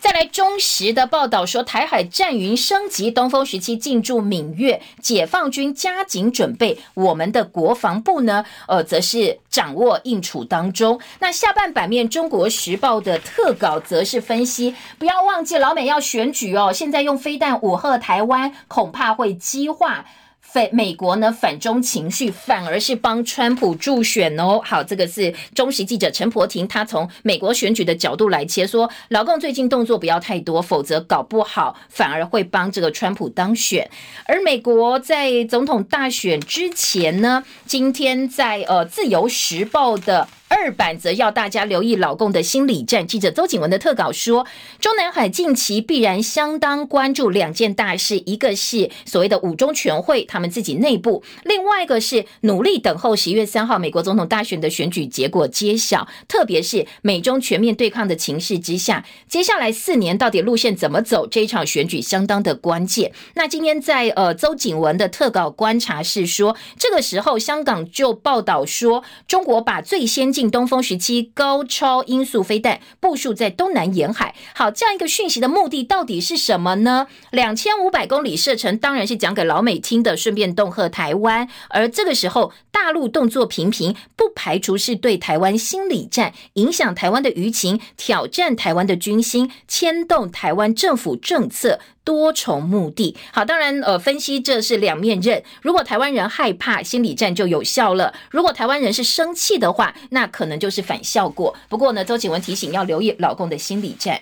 再来，中时的报道说，台海战云升级，东风十七进驻闽粤，解放军加紧准备。我们的国防部呢，呃，则是掌握应处当中。那下半版面，《中国时报》的特稿则是分析，不要忘记老美要选举哦，现在用飞弹武吓台湾，恐怕会激化。反美国呢反中情绪反而是帮川普助选哦。好，这个是中时记者陈柏廷，他从美国选举的角度来切说，老共最近动作不要太多，否则搞不好反而会帮这个川普当选。而美国在总统大选之前呢，今天在呃自由时报的。二版则要大家留意老共的心理战。记者邹景文的特稿说，中南海近期必然相当关注两件大事，一个是所谓的五中全会，他们自己内部；另外一个是努力等候十一月三号美国总统大选的选举结果揭晓。特别是美中全面对抗的情势之下，接下来四年到底路线怎么走？这一场选举相当的关键。那今天在呃邹景文的特稿观察是说，这个时候香港就报道说，中国把最先进东风十七高超音速飞弹部署在东南沿海，好，这样一个讯息的目的到底是什么呢？两千五百公里射程当然是讲给老美听的，顺便恫吓台湾。而这个时候，大陆动作频频，不排除是对台湾心理战，影响台湾的舆情，挑战台湾的军心，牵动台湾政府政策。多重目的，好，当然，呃，分析这是两面刃。如果台湾人害怕，心理战就有效了；如果台湾人是生气的话，那可能就是反效果。不过呢，周景文提醒要留意老公的心理战。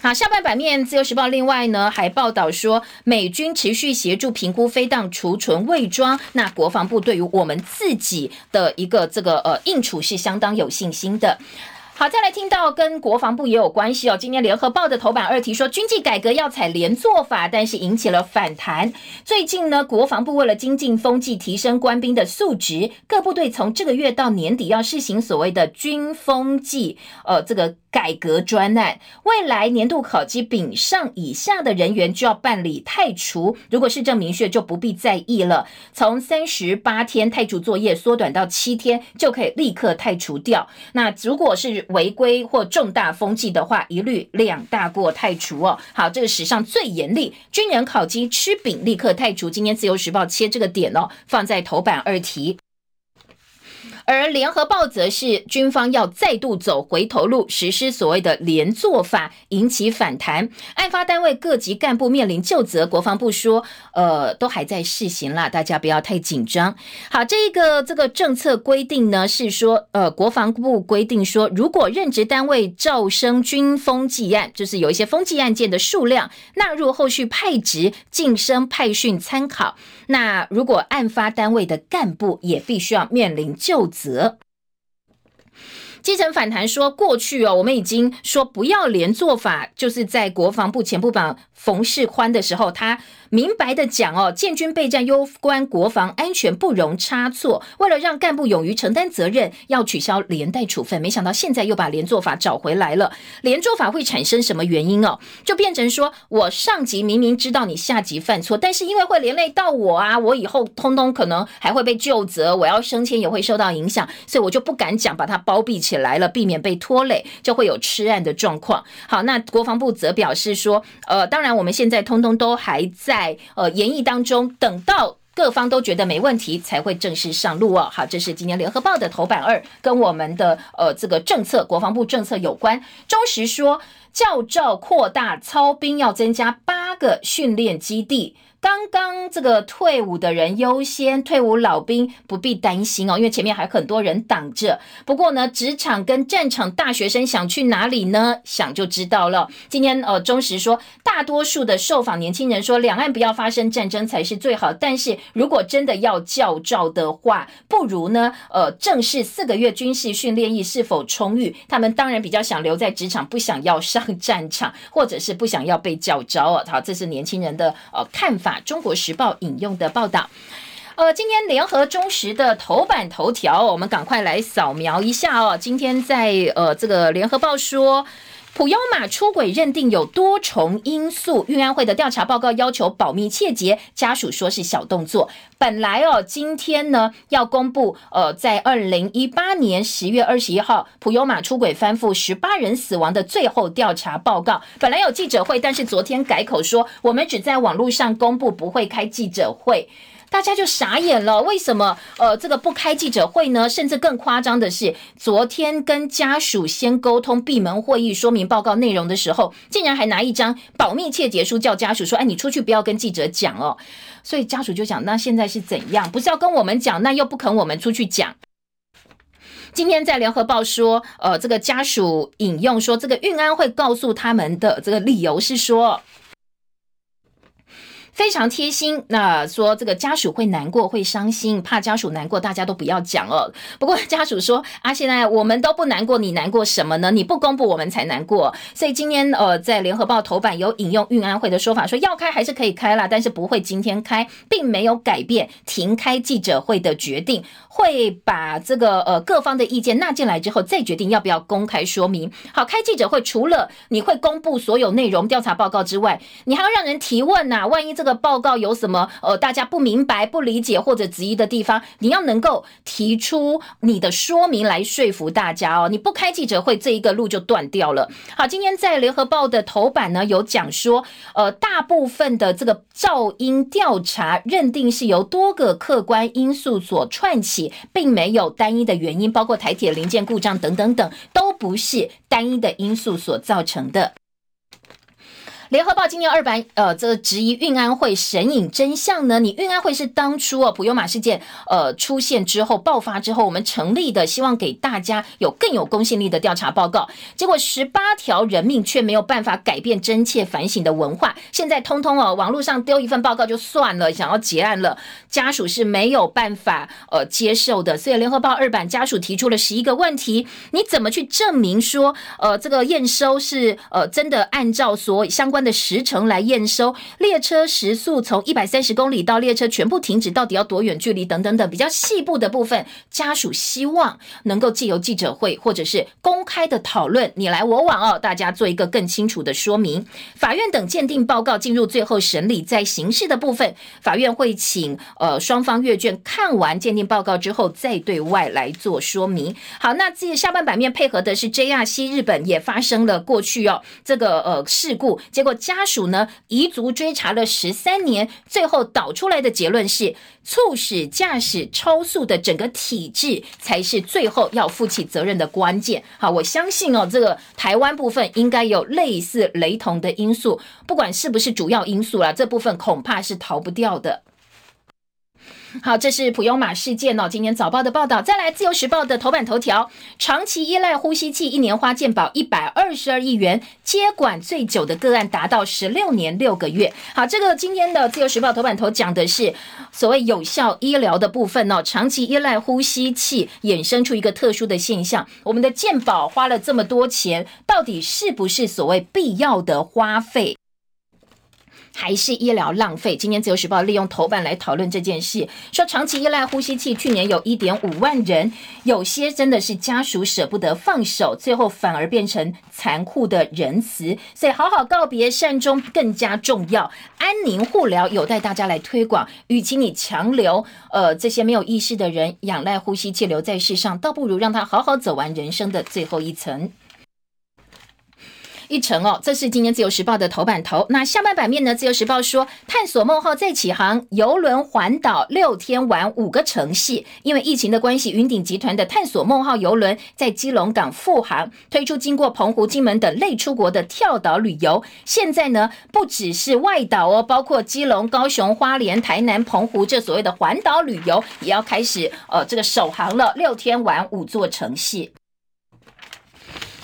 好，下半版面，《自由时报》另外呢还报道说，美军持续协助评估飞弹储存伪装。那国防部对于我们自己的一个这个呃应处是相当有信心的。好，再来听到跟国防部也有关系哦。今天联合报的头版二题说，军纪改革要采连坐法，但是引起了反弹。最近呢，国防部为了精进风纪，提升官兵的素质，各部队从这个月到年底要试行所谓的军风纪，呃，这个。改革专案，未来年度考绩丙上以下的人员就要办理太除。如果市政明确，就不必在意了。从三十八天太除作业缩短到七天，就可以立刻太除掉。那如果是违规或重大风纪的话，一律两大过太除哦。好，这个史上最严厉，军人烤鸡吃饼立刻太除。今天自由时报切这个点哦，放在头版二题。而联合报则是军方要再度走回头路，实施所谓的连坐法，引起反弹。案发单位各级干部面临就责，国防部说，呃，都还在试行啦，大家不要太紧张。好，这个这个政策规定呢，是说，呃，国防部规定说，如果任职单位招生军风纪案，就是有一些风纪案件的数量纳入后续派职、晋升、派训参考。那如果案发单位的干部也必须要面临就子。基层反弹说，过去哦，我们已经说不要连做法，就是在国防部前部长冯世宽的时候，他。明白的讲哦，建军备战攸关国防安全，不容差错。为了让干部勇于承担责任，要取消连带处分。没想到现在又把连坐法找回来了。连坐法会产生什么原因哦？就变成说我上级明明知道你下级犯错，但是因为会连累到我啊，我以后通通可能还会被就责，我要升迁也会受到影响，所以我就不敢讲，把它包庇起来。起来了，避免被拖累，就会有吃案的状况。好，那国防部则表示说，呃，当然我们现在通通都还在呃研议当中，等到。各方都觉得没问题，才会正式上路哦。好，这是今年联合报的头版二，跟我们的呃这个政策，国防部政策有关。中时说，教照扩大操兵，要增加八个训练基地。刚刚这个退伍的人优先，退伍老兵不必担心哦，因为前面还很多人挡着。不过呢，职场跟战场大学生想去哪里呢？想就知道了。今天呃，中时说，大多数的受访年轻人说，两岸不要发生战争才是最好。但是如果真的要教照的话，不如呢，呃，正式四个月军事训练役是否充裕？他们当然比较想留在职场，不想要上战场，或者是不想要被叫招哦。好，这是年轻人的呃看法。中国时报引用的报道，呃，今天联合中时的头版头条，我们赶快来扫描一下哦。今天在呃这个联合报说，普悠马出轨认定有多重因素，运安会的调查报告要求保密窃节，家属说是小动作。本来哦，今天呢要公布，呃，在二零一八年十月二十一号，普悠马出轨翻覆十八人死亡的最后调查报告。本来有记者会，但是昨天改口说，我们只在网络上公布，不会开记者会。大家就傻眼了，为什么呃这个不开记者会呢？甚至更夸张的是，昨天跟家属先沟通闭门会议说明报告内容的时候，竟然还拿一张保密切结书叫家属说：“哎，你出去不要跟记者讲哦。”所以家属就讲：“那现在是怎样？不是要跟我们讲，那又不肯我们出去讲。”今天在联合报说，呃，这个家属引用说，这个运安会告诉他们的这个理由是说。非常贴心，那说这个家属会难过，会伤心，怕家属难过，大家都不要讲哦。不过家属说啊，现在我们都不难过，你难过什么呢？你不公布，我们才难过。所以今天呃，在联合报头版有引用运安会的说法，说要开还是可以开啦，但是不会今天开，并没有改变停开记者会的决定，会把这个呃各方的意见纳进来之后，再决定要不要公开说明。好，开记者会除了你会公布所有内容调查报告之外，你还要让人提问呐，万一这。这个报告有什么呃大家不明白、不理解或者质疑的地方？你要能够提出你的说明来说服大家哦。你不开记者会，这一个路就断掉了。好，今天在联合报的头版呢，有讲说，呃，大部分的这个噪音调查认定是由多个客观因素所串起，并没有单一的原因，包括台铁零件故障等等等，都不是单一的因素所造成的。联合报今年二版，呃，这质疑运安会神隐真相呢？你运安会是当初哦普悠马事件呃出现之后爆发之后，我们成立的，希望给大家有更有公信力的调查报告。结果十八条人命却没有办法改变真切反省的文化。现在通通哦，网络上丢一份报告就算了，想要结案了，家属是没有办法呃接受的。所以联合报二版家属提出了十一个问题：你怎么去证明说呃这个验收是呃真的按照所相关？的时程来验收列车时速从一百三十公里到列车全部停止，到底要多远距离等等等比较细部的部分，家属希望能够借由记者会或者是公开的讨论，你来我往哦，大家做一个更清楚的说明。法院等鉴定报告进入最后审理，在刑事的部分，法院会请呃双方阅卷看完鉴定报告之后，再对外来做说明。好，那这下半版面配合的是 JR 西日本也发生了过去哦这个呃事故，结果。家属呢，彝族追查了十三年，最后导出来的结论是，促使驾驶超速的整个体制才是最后要负起责任的关键。好，我相信哦，这个台湾部分应该有类似雷同的因素，不管是不是主要因素啦，这部分恐怕是逃不掉的。好，这是普悠马事件哦。今天早报的报道，再来自由时报的头版头条：长期依赖呼吸器，一年花健保一百二十二亿元，接管最久的个案达到十六年六个月。好，这个今天的自由时报头版头讲的是所谓有效医疗的部分哦。长期依赖呼吸器衍生出一个特殊的现象，我们的健保花了这么多钱，到底是不是所谓必要的花费？还是医疗浪费？今天自由时报利用头版来讨论这件事，说长期依赖呼吸器，去年有一点五万人，有些真的是家属舍不得放手，最后反而变成残酷的仁慈。所以好好告别，善终更加重要。安宁护疗有待大家来推广。与其你强留呃这些没有意识的人仰赖呼吸器留在世上，倒不如让他好好走完人生的最后一层。一程哦，这是今年自由时报的头版头。那下半版面呢？自由时报说，探索梦号再起航，游轮环岛六天玩五个城市。因为疫情的关系，云顶集团的探索梦号游轮在基隆港复航，推出经过澎湖、金门等类出国的跳岛旅游。现在呢，不只是外岛哦，包括基隆、高雄、花莲、台南、澎湖这所谓的环岛旅游，也要开始呃这个首航了，六天玩五座城市。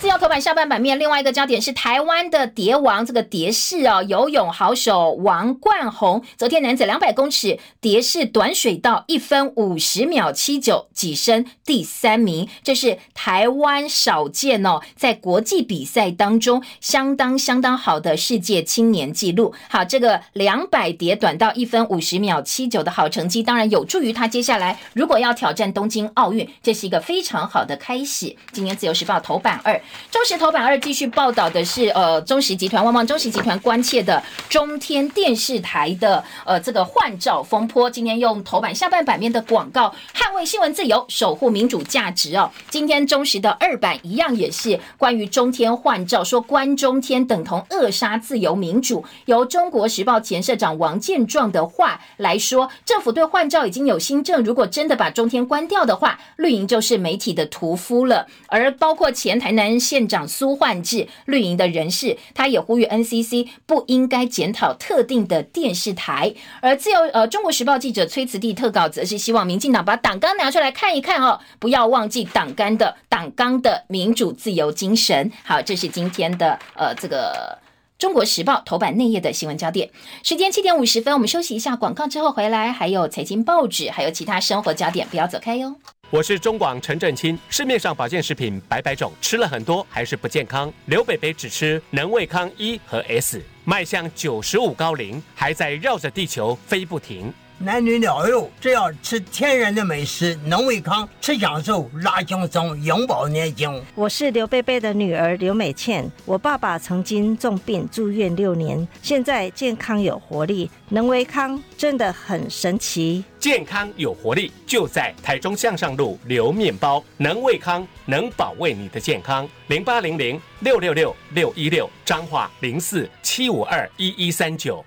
自由头版下半版面，另外一个焦点是台湾的蝶王这个蝶式哦，游泳好手王冠宏，昨天男子两百公尺蝶式短水道一分五十秒七九，跻身第三名，这是台湾少见哦，在国际比赛当中相当相当好的世界青年纪录。好，这个两百蝶短道一分五十秒七九的好成绩，当然有助于他接下来如果要挑战东京奥运，这是一个非常好的开始。今年自由时报头版二。中时头版二继续报道的是，呃，中时集团旺旺中时集团关切的中天电视台的呃这个换照风波。今天用头版下半版面的广告捍卫新闻自由，守护民主价值哦。今天中时的二版一样也是关于中天换照，说关中天等同扼杀自由民主。由中国时报前社长王建壮的话来说，政府对换照已经有新政，如果真的把中天关掉的话，绿营就是媒体的屠夫了。而包括前台南县长。苏焕智绿营的人士，他也呼吁 NCC 不应该检讨特定的电视台。而自由呃，中国时报记者崔慈地特稿则是希望民进党把党纲拿出来看一看哦，不要忘记党纲的党纲的民主自由精神。好，这是今天的呃这个中国时报头版内页的新闻焦点。时间七点五十分，我们休息一下广告之后回来，还有财经报纸，还有其他生活焦点，不要走开哟。我是中广陈振清。市面上保健食品百百种，吃了很多还是不健康。刘北北只吃能胃康一和 S，迈向九十五高龄，还在绕着地球飞不停。男女老幼，只要吃天然的美食，能胃康，吃享受，拉轻松，永葆年轻。我是刘贝贝的女儿刘美倩，我爸爸曾经重病住院六年，现在健康有活力，能胃康真的很神奇。健康有活力，就在台中向上路刘面包，能胃康，能保卫你的健康。零八零零六六六六一六，彰化零四七五二一一三九。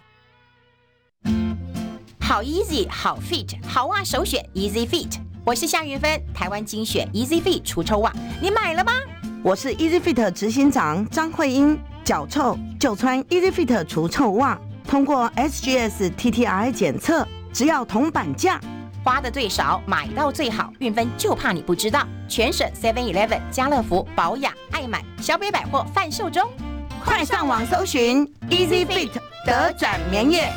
好 easy，好 fit，好袜首选 Easy Fit。我是夏云芬，台湾精选 Easy Fit 除臭袜，你买了吗？我是 Easy Fit 执行长张慧英，脚臭就穿 Easy Fit 除臭袜，通过 SGS TTI 检测，只要铜板价，花的最少，买到最好。运芬就怕你不知道，全省 Seven Eleven、家乐福、保养、爱买、小北百货贩售中，快上网搜寻 Easy Fit 德转棉业。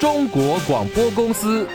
中国广播公司。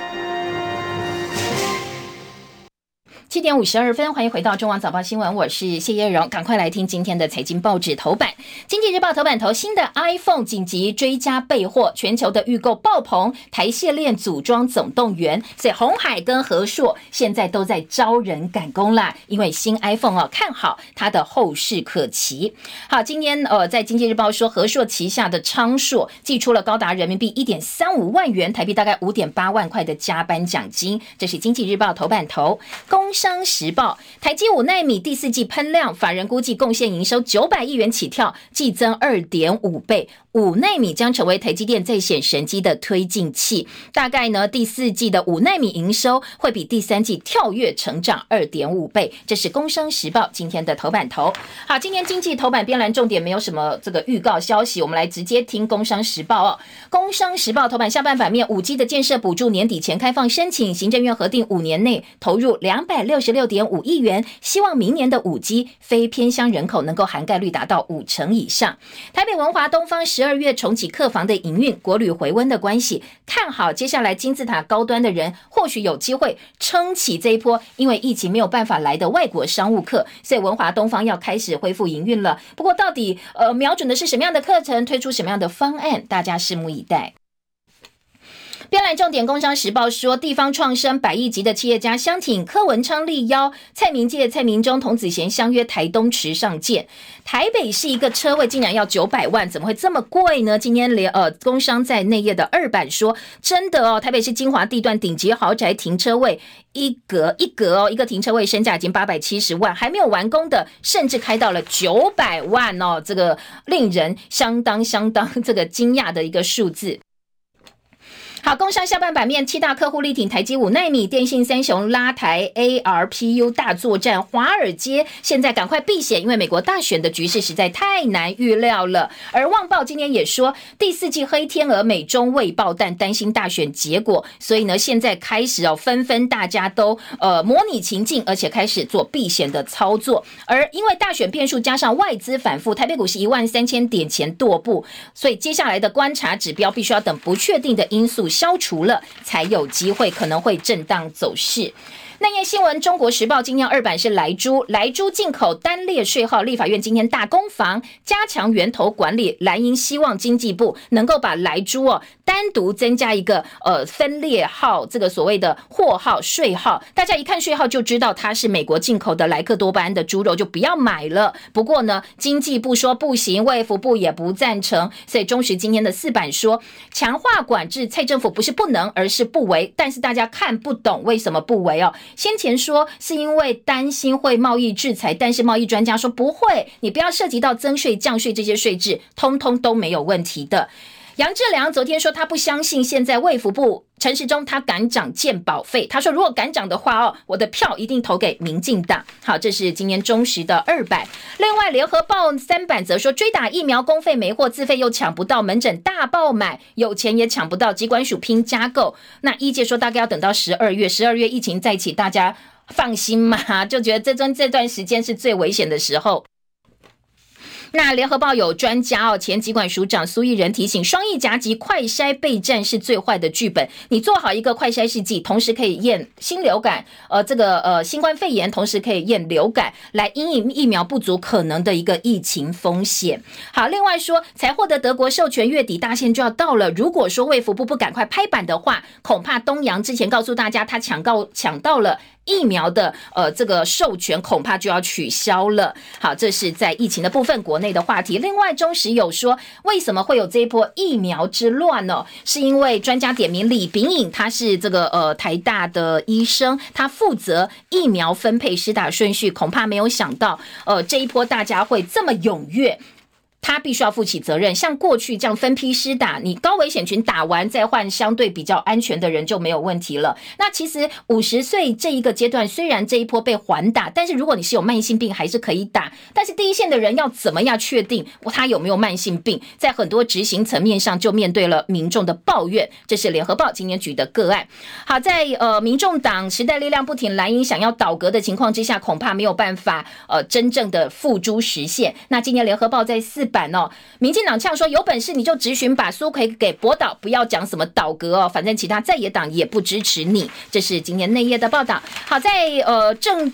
七点五十二分，欢迎回到中网早报新闻，我是谢叶荣，赶快来听今天的财经报纸头版。经济日报头版头，新的 iPhone 紧急追加备货，全球的预购爆棚，台系链组装总动员，所以红海跟和硕现在都在招人赶工啦，因为新 iPhone 哦，看好它的后市可期。好，今天呃，在经济日报说，和硕旗下的昌硕寄出了高达人民币一点三五万元，台币大概五点八万块的加班奖金，这是经济日报头版头公。商时报，台积五纳米第四季喷量，法人估计贡献营收九百亿元起跳，季增二点五倍。五纳米将成为台积电在显神机的推进器，大概呢第四季的五纳米营收会比第三季跳跃成长二点五倍，这是工商时报今天的头版头。好，今天经济头版编栏重点没有什么这个预告消息，我们来直接听工商时报哦。工商时报头版下半版面，五 G 的建设补助年底前开放申请，行政院核定五年内投入两百六十六点五亿元，希望明年的五 G 非偏乡人口能够涵盖率达到五成以上。台北文华东方十二月重启客房的营运，国旅回温的关系，看好接下来金字塔高端的人或许有机会撑起这一波，因为疫情没有办法来的外国商务客，所以文华东方要开始恢复营运了。不过到底呃瞄准的是什么样的课程，推出什么样的方案，大家拭目以待。边来重点工商时报说，地方创生百亿级的企业家相挺柯文昌力邀蔡明介、蔡明忠、童子贤相约台东池上见。台北是一个车位竟然要九百万，怎么会这么贵呢？今天连呃工商在内页的二版说，真的哦，台北是精华地段顶级豪宅停车位一格一格哦，一个停车位身价已经八百七十万，还没有完工的甚至开到了九百万哦，这个令人相当相当这个惊讶的一个数字。好，工商下半版面，七大客户力挺台积五纳米，电信三雄拉台 ARPU 大作战，华尔街现在赶快避险，因为美国大选的局势实在太难预料了。而旺报今天也说，第四季黑天鹅美中未爆弹，担心大选结果，所以呢，现在开始哦，纷纷大家都呃模拟情境，而且开始做避险的操作。而因为大选变数加上外资反复，台北股市一万三千点前跺步，所以接下来的观察指标必须要等不确定的因素。消除了，才有机会可能会震荡走势。那页新闻，《中国时报》今天二版是莱猪，莱猪进口单列税号，立法院今天大攻防，加强源头管理。蓝营希望经济部能够把莱猪哦单独增加一个呃分列号，这个所谓的货号税号，大家一看税号就知道它是美国进口的莱克多巴胺的猪肉，就不要买了。不过呢，经济部说不行，卫福部也不赞成，所以中时今天的四版说强化管制，蔡政府不是不能，而是不为。但是大家看不懂为什么不为哦。先前说是因为担心会贸易制裁，但是贸易专家说不会，你不要涉及到增税、降税这些税制，通通都没有问题的。杨志良昨天说他不相信现在卫福部陈时中他敢涨健保费，他说如果敢涨的话哦，我的票一定投给民进党。好，这是今年中时的二版。另外，联合报三版则说追打疫苗公费没货，自费又抢不到，门诊大爆买，有钱也抢不到，机关署拼加购。那一届说大概要等到十二月，十二月疫情再起，大家放心嘛，就觉得这段这段时间是最危险的时候。那联合报有专家哦，前疾管署长苏益仁提醒，双翼夹击快筛备战是最坏的剧本。你做好一个快筛试剂，同时可以验新流感，呃，这个呃新冠肺炎，同时可以验流感，来因应疫苗不足可能的一个疫情风险。好，另外说，才获得德国授权，月底大限就要到了。如果说卫福部不赶快拍板的话，恐怕东阳之前告诉大家他抢到抢到了。疫苗的呃这个授权恐怕就要取消了。好，这是在疫情的部分国内的话题。另外，中时有说为什么会有这一波疫苗之乱呢？是因为专家点名李炳颖，他是这个呃台大的医生，他负责疫苗分配施打顺序，恐怕没有想到呃这一波大家会这么踊跃。他必须要负起责任，像过去这样分批施打，你高危险群打完再换相对比较安全的人就没有问题了。那其实五十岁这一个阶段，虽然这一波被缓打，但是如果你是有慢性病，还是可以打。但是第一线的人要怎么样确定他有没有慢性病？在很多执行层面上，就面对了民众的抱怨。这是联合报今年举的个案。好在呃，民众党时代力量不挺蓝营想要倒阁的情况之下，恐怕没有办法呃真正的付诸实现。那今年联合报在四。版哦，民进党呛说有本事你就直询把苏奎给驳倒，不要讲什么倒戈哦，反正其他在野党也不支持你。这是今天内页的报道。好在呃政。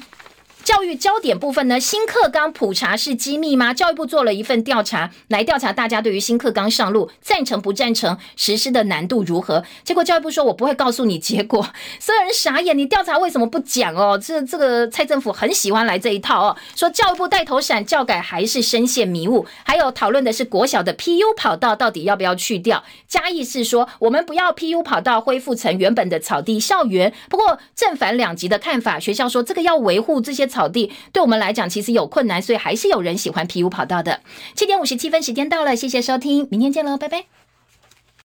教育焦点部分呢？新课纲普查是机密吗？教育部做了一份调查，来调查大家对于新课纲上路赞成不赞成，实施的难度如何？结果教育部说：“我不会告诉你结果。”所有人傻眼，你调查为什么不讲哦？这这个蔡政府很喜欢来这一套哦，说教育部带头闪，教改还是深陷迷雾。还有讨论的是国小的 PU 跑道到底要不要去掉？嘉义是说我们不要 PU 跑道，恢复成原本的草地校园。不过正反两极的看法，学校说这个要维护这些。草地对我们来讲其实有困难，所以还是有人喜欢皮屋跑道的。七点五十七分，时间到了，谢谢收听，明天见喽，拜拜。